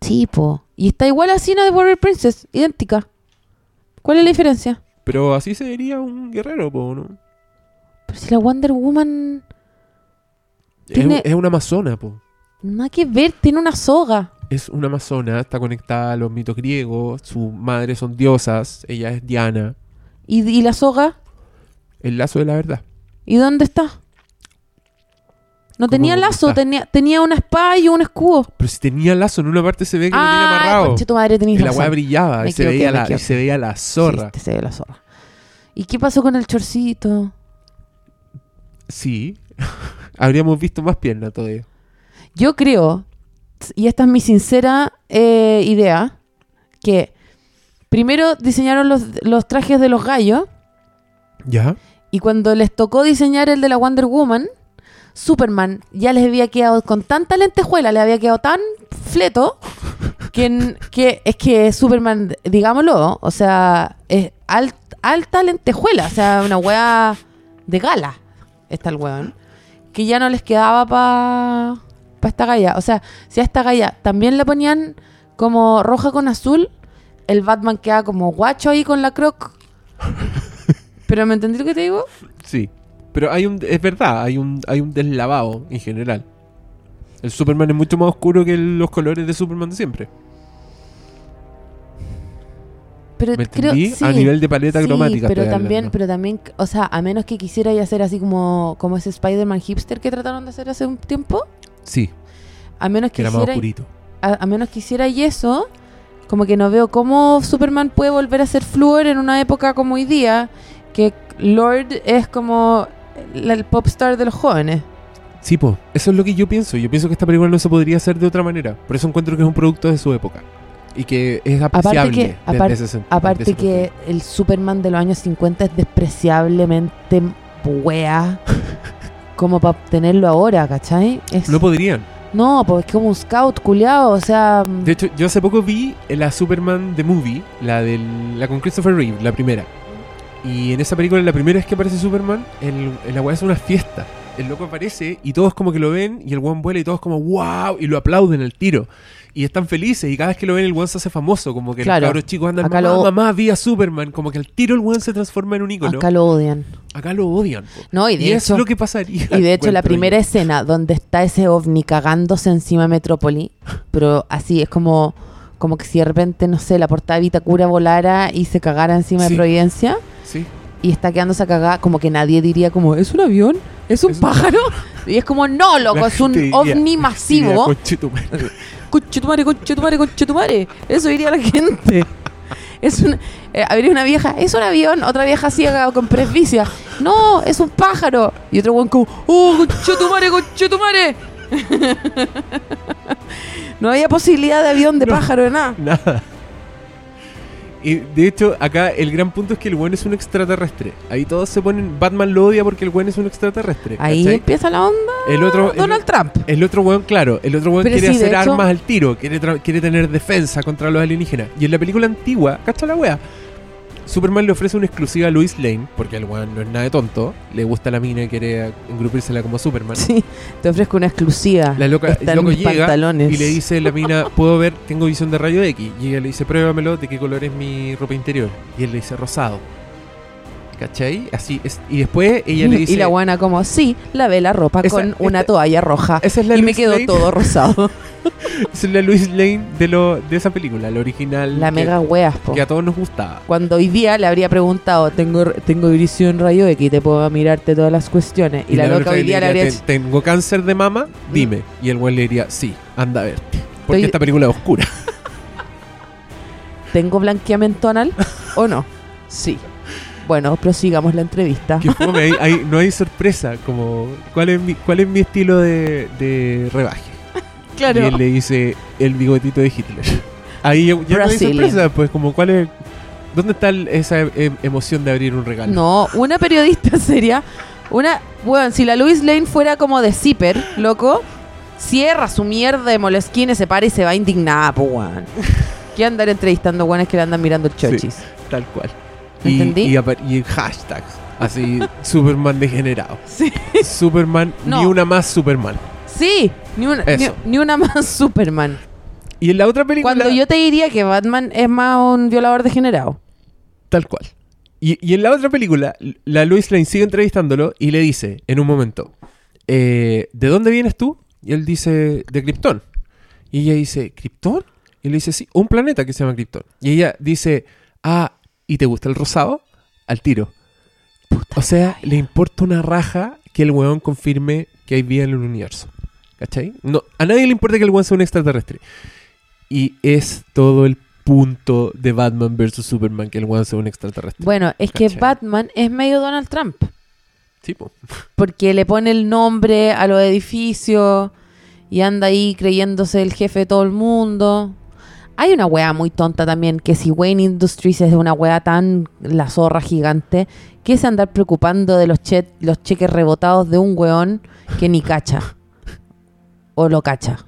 Sí, po. Y está igual a Sina de Warrior Princess, idéntica. ¿Cuál es la diferencia? Pero así se vería un guerrero, po, ¿no? Pero si la Wonder Woman Es, Tiene- es una amazona, po. nada que ver, tiene una soga. Es una amazona, está conectada a los mitos griegos, su madre son diosas, ella es Diana, ¿Y, y la soga? el lazo de la verdad. ¿Y dónde está? No ¿Cómo tenía lazo, tenía, tenía una espada y un escudo. Pero si tenía lazo, en una parte se ve que lo tiene Ah, amarrado. conche tu madre, tenías Y la weá brillaba Me y se, veía la, y equivoqué. se veía la zorra. Sí, se ve la zorra. ¿Y qué pasó con el chorcito? Sí. Habríamos visto más pierna todavía. Yo creo, y esta es mi sincera eh, idea, que primero diseñaron los, los trajes de los gallos ¿Ya? y cuando les tocó diseñar el de la Wonder Woman, Superman ya les había quedado con tanta lentejuela, le había quedado tan fleto, que, que es que Superman, digámoslo, o sea, es al- alta lentejuela, o sea, una wea de gala, está el weón, que ya no les quedaba para pa esta galla. O sea, si a esta galla también le ponían como roja con azul, el Batman queda como guacho ahí con la croc. Pero ¿me entendí lo que te digo? Sí. Pero hay un, es verdad, hay un, hay un deslavado en general. El Superman es mucho más oscuro que el- los colores de Superman de siempre. Pero ¿Me creo sí, a nivel de paleta sí, cromática. pero también, hablando. pero también, o sea, a menos que quisiera ya hacer así como, como ese Spider-Man hipster que trataron de hacer hace un tiempo, Sí, a menos que que era más hiciera, a, a menos que hiciera y eso, como que no veo cómo Superman puede volver a ser flúor en una época como hoy día, que Lord es como el, el pop star de los jóvenes. Sí, po. Eso es lo que yo pienso. Yo pienso que esta película no se podría hacer de otra manera. Por eso encuentro que es un producto de su época. Y que es apreciable. que- aparte- ese desde Aparte ese que el Superman de los años 50 es despreciablemente wea como para obtenerlo ahora, ¿cachai? Es- No podrían. no, pues es como un scout culiado, o sea... De hecho, yo hace poco vi la Superman The Movie, la del, la con Christopher Reeve, la primera. Y en esa película, la primera vez que aparece Superman, el, el weá es una fiesta. El loco aparece y todos como que lo ven y el weón vuela y todos como wow y lo aplauden al tiro. Y están felices y cada vez que lo ven el weón se hace famoso, como que Claro. los cabros chicos andan, mamá, lo- mamá, vi a Superman, como que al tiro el weón se transforma en un ícono. acá lo odian. Acá lo odian. po. No, y Y, de es hecho... lo que pasaría. Y de hecho la primera yo. escena donde está ese ovni cagándose encima de Metrópoli, pero así es como como que si de repente, no sé, la portada de Vitacura volara y se cagara encima Sí. de Providencia Sí. Y está quedándose a cagar, como que nadie diría como, ¿es un avión? ¿Es un Es un pájaro? Y es como, no, loco, La es un diría- ovni masivo. "Conchetumare". Conchetumare, conchetumare, conchetumare. Eso diría la gente. Es un, eh, habría una vieja, es un avión, otra vieja ciega con presbicia. No, es un pájaro. Y otro buen como, oh, conchetumare, conchetumare. no había posibilidad de avión, de No. pájaro, de nada. Nada. Y de hecho, acá el gran punto es que el buen es un extraterrestre. Ahí todos se ponen. Batman lo odia porque el buen es un extraterrestre. Ahí ¿cachai? empieza la onda El otro, el, Donald Trump. el otro weón, claro, el otro Pero quiere sí, hacer hecho- armas al tiro, quiere, quiere tener defensa contra los alienígenas. Y en la película antigua, ¿cacha la wea? Superman le ofrece una exclusiva a Lois Lane, porque el weón no es nada de tonto, le gusta la mina y quiere engrupírsela como Superman. Sí, te ofrezco una exclusiva. La loca, Está el en loco mis llega pantalones. y le dice la mina, puedo ver, tengo visión de rayo X. Y ella le dice, pruébamelo, ¿de qué color es mi ropa interior? Y él le dice, rosado. ¿Cachai? Así es. Y después ella le dice... y la guana como, sí, lavé la ropa Esa- con una esta- toalla roja. Esa es la Y me Lois quedó Lane. todo rosado. Esa es la Lois Lane de, lo, de esa película, la original. la que- mega weas, po. que a todos nos gustaba. Cuando hoy día le habría preguntado, tengo, tengo visión rayo X, te puedo mirarte todas las cuestiones. Y, la, loca otra hoy día le habría diría, hecho, "Ten- Tengo cáncer de mama, dime. Y el güey le diría, sí, anda a verte. Porque Estoy- esta película es oscura. ¿tengo blanqueamiento anal o no? Sí. Bueno, prosigamos la entrevista. Fome, ahí- ahí no hay sorpresa. Como, ¿cuál es mi, cuál es mi estilo de, de rebaje? Claro. Y él le dice, el bigotito de Hitler. Ahí ya, ya no hay sorpresa, pues como, ¿cuál es? ¿Dónde está el- esa em- emoción de abrir un regalo? No, una periodista seria, una, bueno, si la Louis Lane fuera como de zipper, loco, cierra su mierda de molesquine, se para y se va indignada, pues, weón. ¿Qué andar entrevistando weones que le andan mirando el chochis? Tal cual. ¿Entendí? Y, y, hashtags. Así, Superman degenerado. Sí. Superman, No. ni una más Superman. Sí, ni una, ni, una más Superman. Y en la otra película. Cuando yo te diría que Batman es más un violador degenerado. Tal cual. Y, y en la otra película, la Lois Lane sigue entrevistándolo y le dice en un momento: eh, ¿De dónde vienes tú? Y él dice: De Krypton. Y ella dice: ¿Krypton? Y él dice: Sí, un planeta que se llama Krypton. Y ella dice: Ah, ¿y te gusta el rosado? Al tiro. O sea, le importa una raja que el weón confirme que hay vida en el universo. ¿Cachai? No, a nadie le importa que el weón sea un extraterrestre. Y es todo el punto de Batman vs Superman que el weón sea un extraterrestre. Bueno, es que. Batman es medio Donald Trump. Sí, po. Porque le pone el nombre a los edificios y anda ahí creyéndose el jefe de todo el mundo. Hay una wea muy tonta también, que si Wayne Industries es una wea tan la zorra gigante, que es andar preocupando de los, che- los cheques rebotados de un weón que ni cacha. O lo cacha.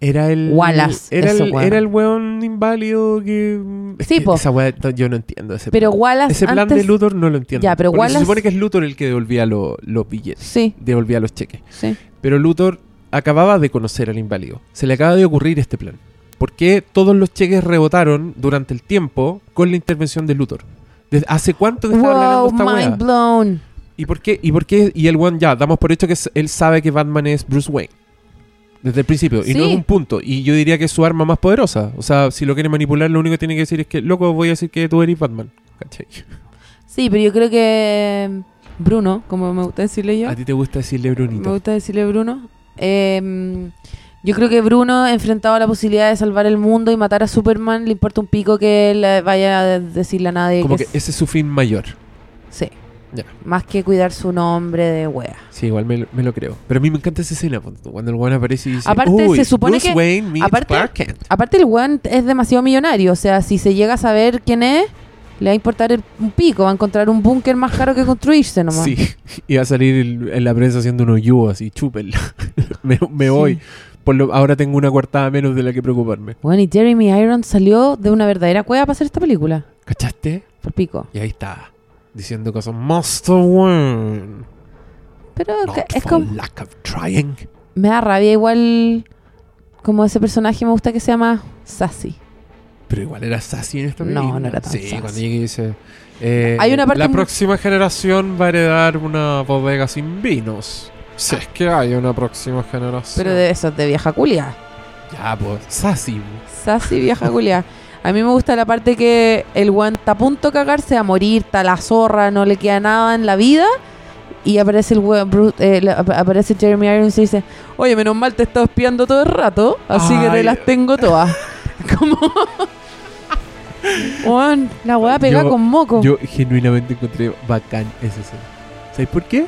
Era el. Wallace, Era el, weón. era el weón inválido que. Sí, po. Esa weá, yo no entiendo ese Pero plan. Wallace Ese plan antes... de Luthor no lo entiendo. Ya, pero Porque Se Wallace- supone que es Luthor el que devolvía lo- los billetes. Sí, Devolvía los cheques. sí. Pero Luthor acababa de conocer al inválido. Se le acaba de ocurrir este plan. ¿Por qué todos los cheques rebotaron durante el tiempo con la intervención de Luthor? ¿Desde ¿Hace cuánto que estaba Wow, planeando esta mind blown. ¿Y por qué? ¿Y por qué? Y el one ya, damos por hecho que él sabe que Batman es Bruce Wayne. Desde el principio. Y no es un punto. Y yo diría que es su arma más poderosa. O sea, si lo quiere manipular, lo único que tiene que decir es que, loco, voy a decir que tú eres Batman. ¿Cachai? Sí, pero yo creo que Bruno, como me gusta decirle yo, A ti te gusta decirle me Brunito. gusta decirle Bruno, eh, yo creo que Bruno, enfrentado a la posibilidad de salvar el mundo y matar a Superman, le importa un pico que él vaya a decirle a nadie Como que que es- ese es su fin mayor. Sí. Ya. Más que cuidar su nombre de wea. Sí, igual me, lo- me lo creo. Pero a mí me encanta esa escena. tú, Cuando el weón aparece y dice, Aparte, "Uy, se supone Bruce que- Wayne meets aparte- Clark Kent". Aparte el weón es demasiado millonario, o sea, si se llega a saber quién es, le va a importar el- un pico, va a encontrar un búnker más caro que construirse nomás. Sí, y va a salir el- en la prensa haciendo unos yugo así, chúpenla. me, me Sí. voy. Por lo, ahora tengo una cuartada menos de la que preocuparme. Bueno, y Jeremy Irons salió de una verdadera cueva para hacer esta película. ¿Cachaste? Por pico. Y ahí está. Diciendo cosas Master Wayne. Pero Not es for como. lack of trying. Me da rabia igual. Como ese personaje me gusta que se llama Sassy. Pero igual era sassy en esta No, película. no era tan Sí, sassy. cuando llegué dice... eh, Hay una parte la próxima generación va a heredar una bodega sin vinos. Si es que hay una próxima generación. Pero de esos de vieja culia. Ya, pues, sassy. Sassy vieja culia. A mí me gusta la parte que el guan está a punto de cagarse, a morir, está la zorra, no le queda nada en la vida. Y aparece el weón, Bru- eh, la- aparece Jeremy Irons y dice, oye, menos mal te he estado espiando todo el rato, así que te las tengo todas. Como... Weón, la weá pega Yo- con moco. Yo genuinamente encontré bacán esa escena. ¿Sabes por qué?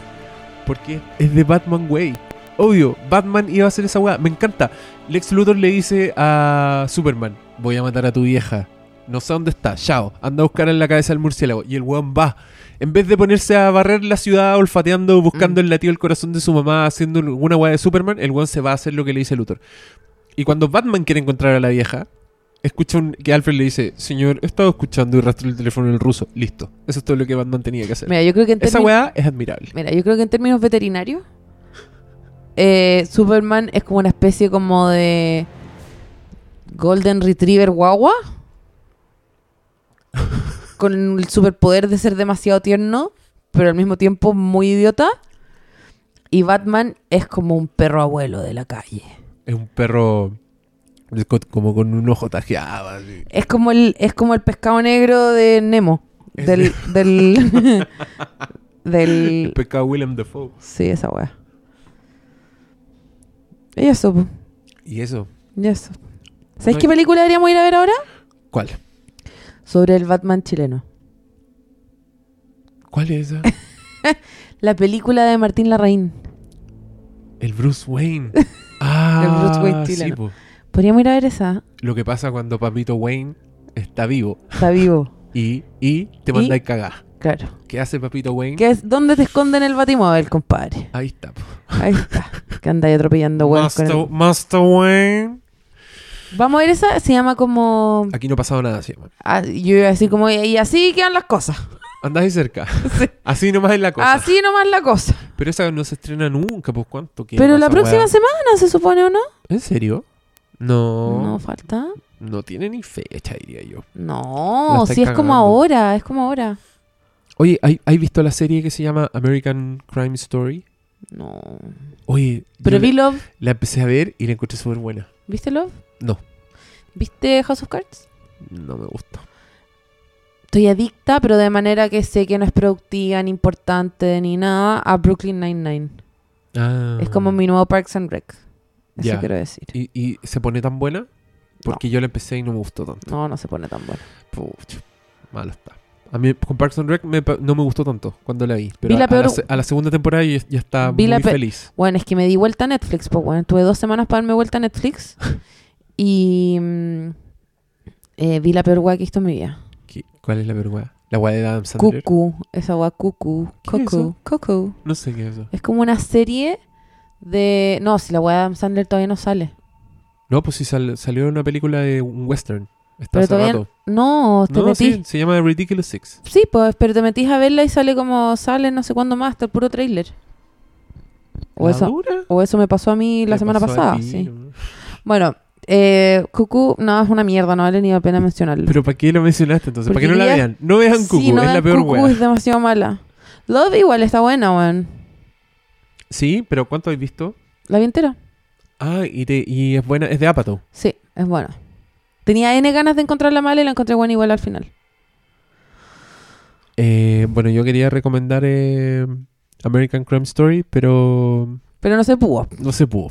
Porque es de Batman Way. Obvio, Batman iba a hacer esa weá. Me encanta. Lex Luthor le dice a Superman: Voy a matar a tu vieja. no sé dónde está, chao, anda a buscar en la cabeza del murciélago. Y el weón va. En vez de ponerse a barrer la ciudad, olfateando, buscando Mm. el latido del corazón de su mamá, haciendo alguna weá de Superman, el weón se va a hacer lo que le dice Luthor. Y cuando Batman quiere encontrar a la vieja, escucha un- que Alfred le dice, señor, he estado escuchando y rastro el teléfono en el ruso. Listo. Eso es todo lo que Batman tenía que hacer. Mira, yo creo que en Esa weá es admirable. Mira, yo creo que en términos veterinarios, eh, Superman es como una especie como de Golden Retriever guagua. con el superpoder de ser demasiado tierno, pero al mismo tiempo muy idiota. Y Batman es como un perro abuelo de la calle. Es un perro como con un ojo tajeado. así. Es como el, es como el pescado negro de Nemo. Del, del, del, El pecado Willem Dafoe. Sí, esa weá. Y eso, po. Y eso, Y eso. ¿Sabéis No qué película deberíamos ir a ver ahora? ¿cuál? Sobre el Batman chileno. ¿Cuál es esa? La película de Martín Larraín. El Bruce Wayne. Ah, El Bruce Wayne sí, chileno. po. Podríamos ir a ver esa. Lo que pasa cuando Papito Wayne está vivo Está vivo. y, y te mandáis cagar. Claro. ¿Qué hace Papito Wayne? ¿Qué es? ¿Dónde te esconden el batimóvil, compadre? Ahí está. po. Ahí está. que ahí atropellando con Master, el- Master Wayne. Vamos a ver esa. Se llama como. Aquí no ha pasado nada, se llama. ah, yo iba a decir como. Y así quedan las cosas. Andás ahí cerca. Sí. Así nomás es la cosa. Así nomás la cosa. Pero esa no se estrena nunca, pues ¿cuánto queda Pero la próxima semana se supone o no? ¿En serio? No. No No, falta. tiene ni fecha, diría yo. No, si es como ahora, es como ahora. Oye, ¿hay- ¿has visto la serie que se llama American Crime Story? No. Oye, Pero vi la, Love. la empecé a ver y la encontré súper buena. ¿Viste Love? No, ¿Viste House of Cards? no me gusta. Estoy adicta, pero de manera que sé que no es productiva, ni importante, ni nada, a Brooklyn Nine-Nine. Ah. Es como mi nuevo Parks and Rec. Eso quiero decir. ¿Y, y se pone tan buena? Porque yo la empecé y no me gustó tanto. No, no se pone tan bueno. Pucha, malo está. A mí con Parks and Rec me no me gustó tanto cuando la vi. Pero Vi la a, a peor- la, se- a la segunda temporada ya, ya está Vi muy pe- feliz. Bueno, es que me di vuelta a Netflix, pues bueno, tuve dos semanas para darme vuelta a Netflix y mm, eh, vi la peor que he visto en mi vida. ¿Qué- ¿Cuál es la vergüenza? La weá de Adam Sandler. Cuckoo, esa weá Cuckoo, ¿Qué es Cuckoo, eso? Cuckoo. No sé qué es eso. Es como una serie de... No, si la weá de Adam Sandler todavía no sale. No, pues sí sal- salió una película de un western. Está Pero hace todavía rato. no, te No, metís. sí, se llama Ridiculous Six. Sí, pues, pero te metís a verla y sale como sale no sé cuándo más, hasta el puro trailer. O ¿La eso, dura? o eso me pasó a mí la ¿Te semana pasada, sí. Bueno, eh, Cuckoo, no, es una mierda, no vale ni la pena mencionarlo. Pero ¿para qué lo mencionaste entonces? ¿Para que no la vean? No vean Cuckoo, Sí, no es la peor Cuckoo, weá. es demasiado mala. Love igual está buena, weón. Sí, pero ¿cuánto has visto? ¿La vi entera? Ah, y, te- y es buena, es de Apatow. Sí, es buena. Tenía N ganas de encontrarla mala y la encontré buena igual al final. Eh, bueno, yo quería recomendar eh, American Crime Story, pero Pero no se pudo. no se pudo.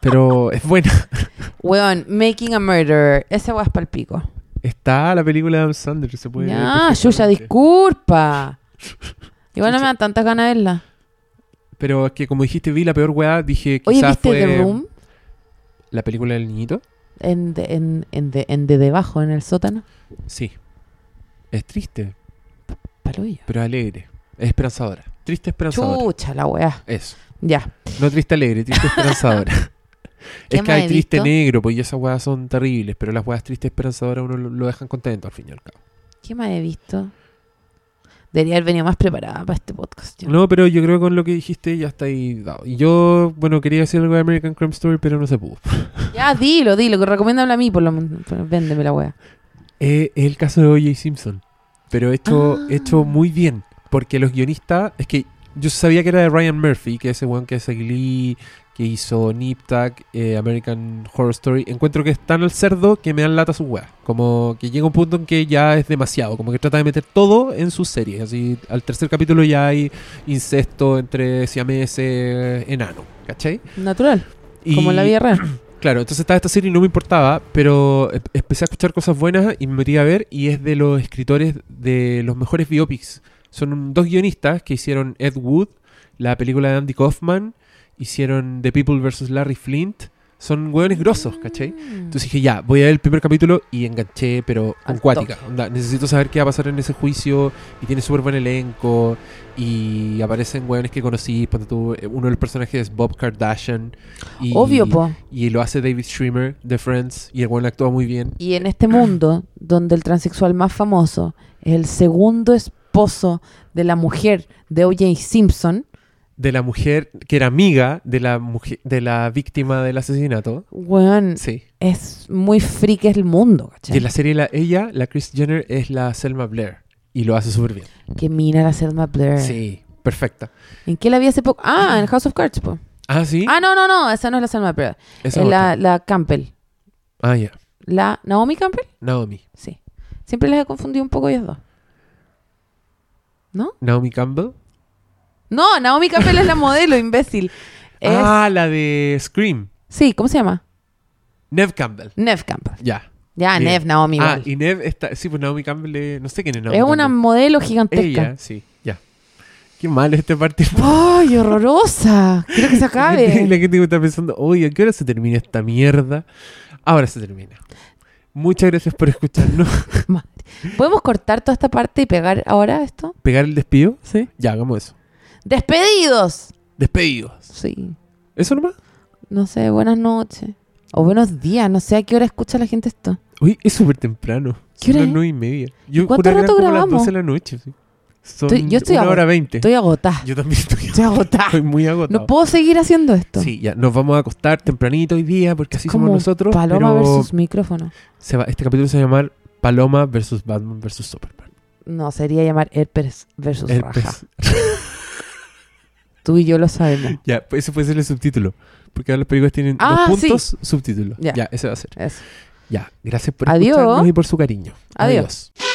Pero es buena. Weón, Making a Murderer. Ese weón es palpico. Está la película de Adam Sandler, se puede ver Ya, Yuya, disculpa. Igual no me dan tantas ganas de verla. Pero es que como dijiste, vi la peor weá, dije Oye, quizás ¿viste fue The Room? la película del niñito. En de, en, en de, en de debajo, en el sótano. Sí. Es triste, pero alegre. Es esperanzadora. Triste esperanzadora. Chucha, la weá. Eso. Ya. No triste alegre, triste esperanzadora. ¿Qué es que hay triste visto? negro, pues y esas weas son terribles, pero las weas tristes esperanzadoras uno lo, lo dejan contento al fin y al cabo. ¿Qué más he visto? Debería haber venido más preparada para este podcast. yo. No, pero yo creo que con lo que dijiste ya está ahí dado. Y yo, bueno, quería decir algo de American Crime Story, pero no se pudo. Ya, dilo, dilo, que recomiéndame a mí, por lo menos. Véndeme la weá. Eh, Es el caso de O.J. Simpson, pero hecho, Ah. hecho muy bien, porque los guionistas, es que yo sabía que era de Ryan Murphy, que es ese weón que hace Glee, que hizo Nip Tuck, eh, American Horror Story. Encuentro que es tan al cerdo que me dan lata su weá. Como que llega un punto en que ya es demasiado, como que trata de meter todo en sus series. Así, al tercer capítulo ya hay incesto entre siameses, enano, ¿cachai? Natural, Y- como en la vida real. Claro, entonces estaba esta serie y no me importaba, pero em- empecé a escuchar cosas buenas y me metí a ver y es de los escritores de los mejores biopics. Son dos guionistas que hicieron Ed Wood, la película de Andy Kaufman, hicieron The People vs. Larry Flint. Son hueones grosos, ¿cachai? Mm. Entonces dije, ya, voy a ver el primer capítulo y enganché, pero con cuática. Onda, necesito saber qué va a pasar en ese juicio. Y tiene súper buen elenco. Y aparecen hueones que conocí. Ponte tú, eh, uno de los personajes es Bob Kardashian. Y, Obvio, po. Y lo hace David Schwimmer de Friends. Y el hueón actúa muy bien. Y en este mundo, donde el transexual más famoso es el segundo esposo de la mujer de O.J. Simpson, De la mujer que era amiga de la mujer, de la víctima del asesinato. weón, Sí. es muy freak el mundo, Y ¿cachai? en la serie, la, ella, la Chris Jenner, es la Selma Blair. Y lo hace súper bien. Que mina la Selma Blair. Sí, perfecta. ¿En qué la vi hace poco? Ah, en House of Cards, po. Ah, sí. Ah, no, no, no, esa no es la Selma Blair. Esa Es la, la Campbell. Ah, ya. ¿La Naomi Campbell? Naomi. Sí. Siempre les he confundido un poco ellas dos. ¿No? Naomi Campbell. No, Naomi Campbell es la modelo, imbécil. Es- Ah, la de Scream. Sí, ¿cómo se llama? Nev Campbell. Nev Campbell. Ya. Ya, Bien. Nev, Naomi Ah, igual. y Nev está. Sí, pues Naomi Campbell. eh, no sé quién es Naomi es una Campbell. modelo gigantesca. Ella, sí, ya. Qué mal este partido. ¡Ay, horrorosa! Quiero que se La acabe. gente está pensando, oye, ¿a qué hora se termina esta mierda? Ahora se termina. Muchas gracias por escucharnos. ¿Podemos cortar toda esta parte y pegar ahora esto? ¿Pegar el despido? Sí. Ya, hagamos eso. ¡Despedidos! Despedidos. Sí. ¿Eso nomás? No sé, buenas noches. O buenos días, no sé a qué hora escucha la gente esto. Uy, es súper temprano. ¿Qué Son hora las nueve y media. Yo ¿Cuánto rato como las grabamos? 12 de la noche. sí. Son Estoy- yo estoy una ago- hora veinte. Estoy agotada. Yo también estoy, Estoy agotada. estoy muy agotado. No puedo seguir haciendo esto. Sí, ya, nos vamos a acostar tempranito hoy día porque así Como somos nosotros. Paloma versus micrófono. se va- este capítulo se va a llamar Paloma versus Batman versus Superman. No, sería llamar Herpes versus Herpes. Raja. Tú y yo lo sabemos. Ya, pues ese puede ser el subtítulo. Porque ahora las películas tienen Ah, dos sí. puntos, subtítulo. Ya. Ya. ese va a ser. Eso. Ya, gracias por Adiós. escucharnos y por su cariño. Adiós. Adiós.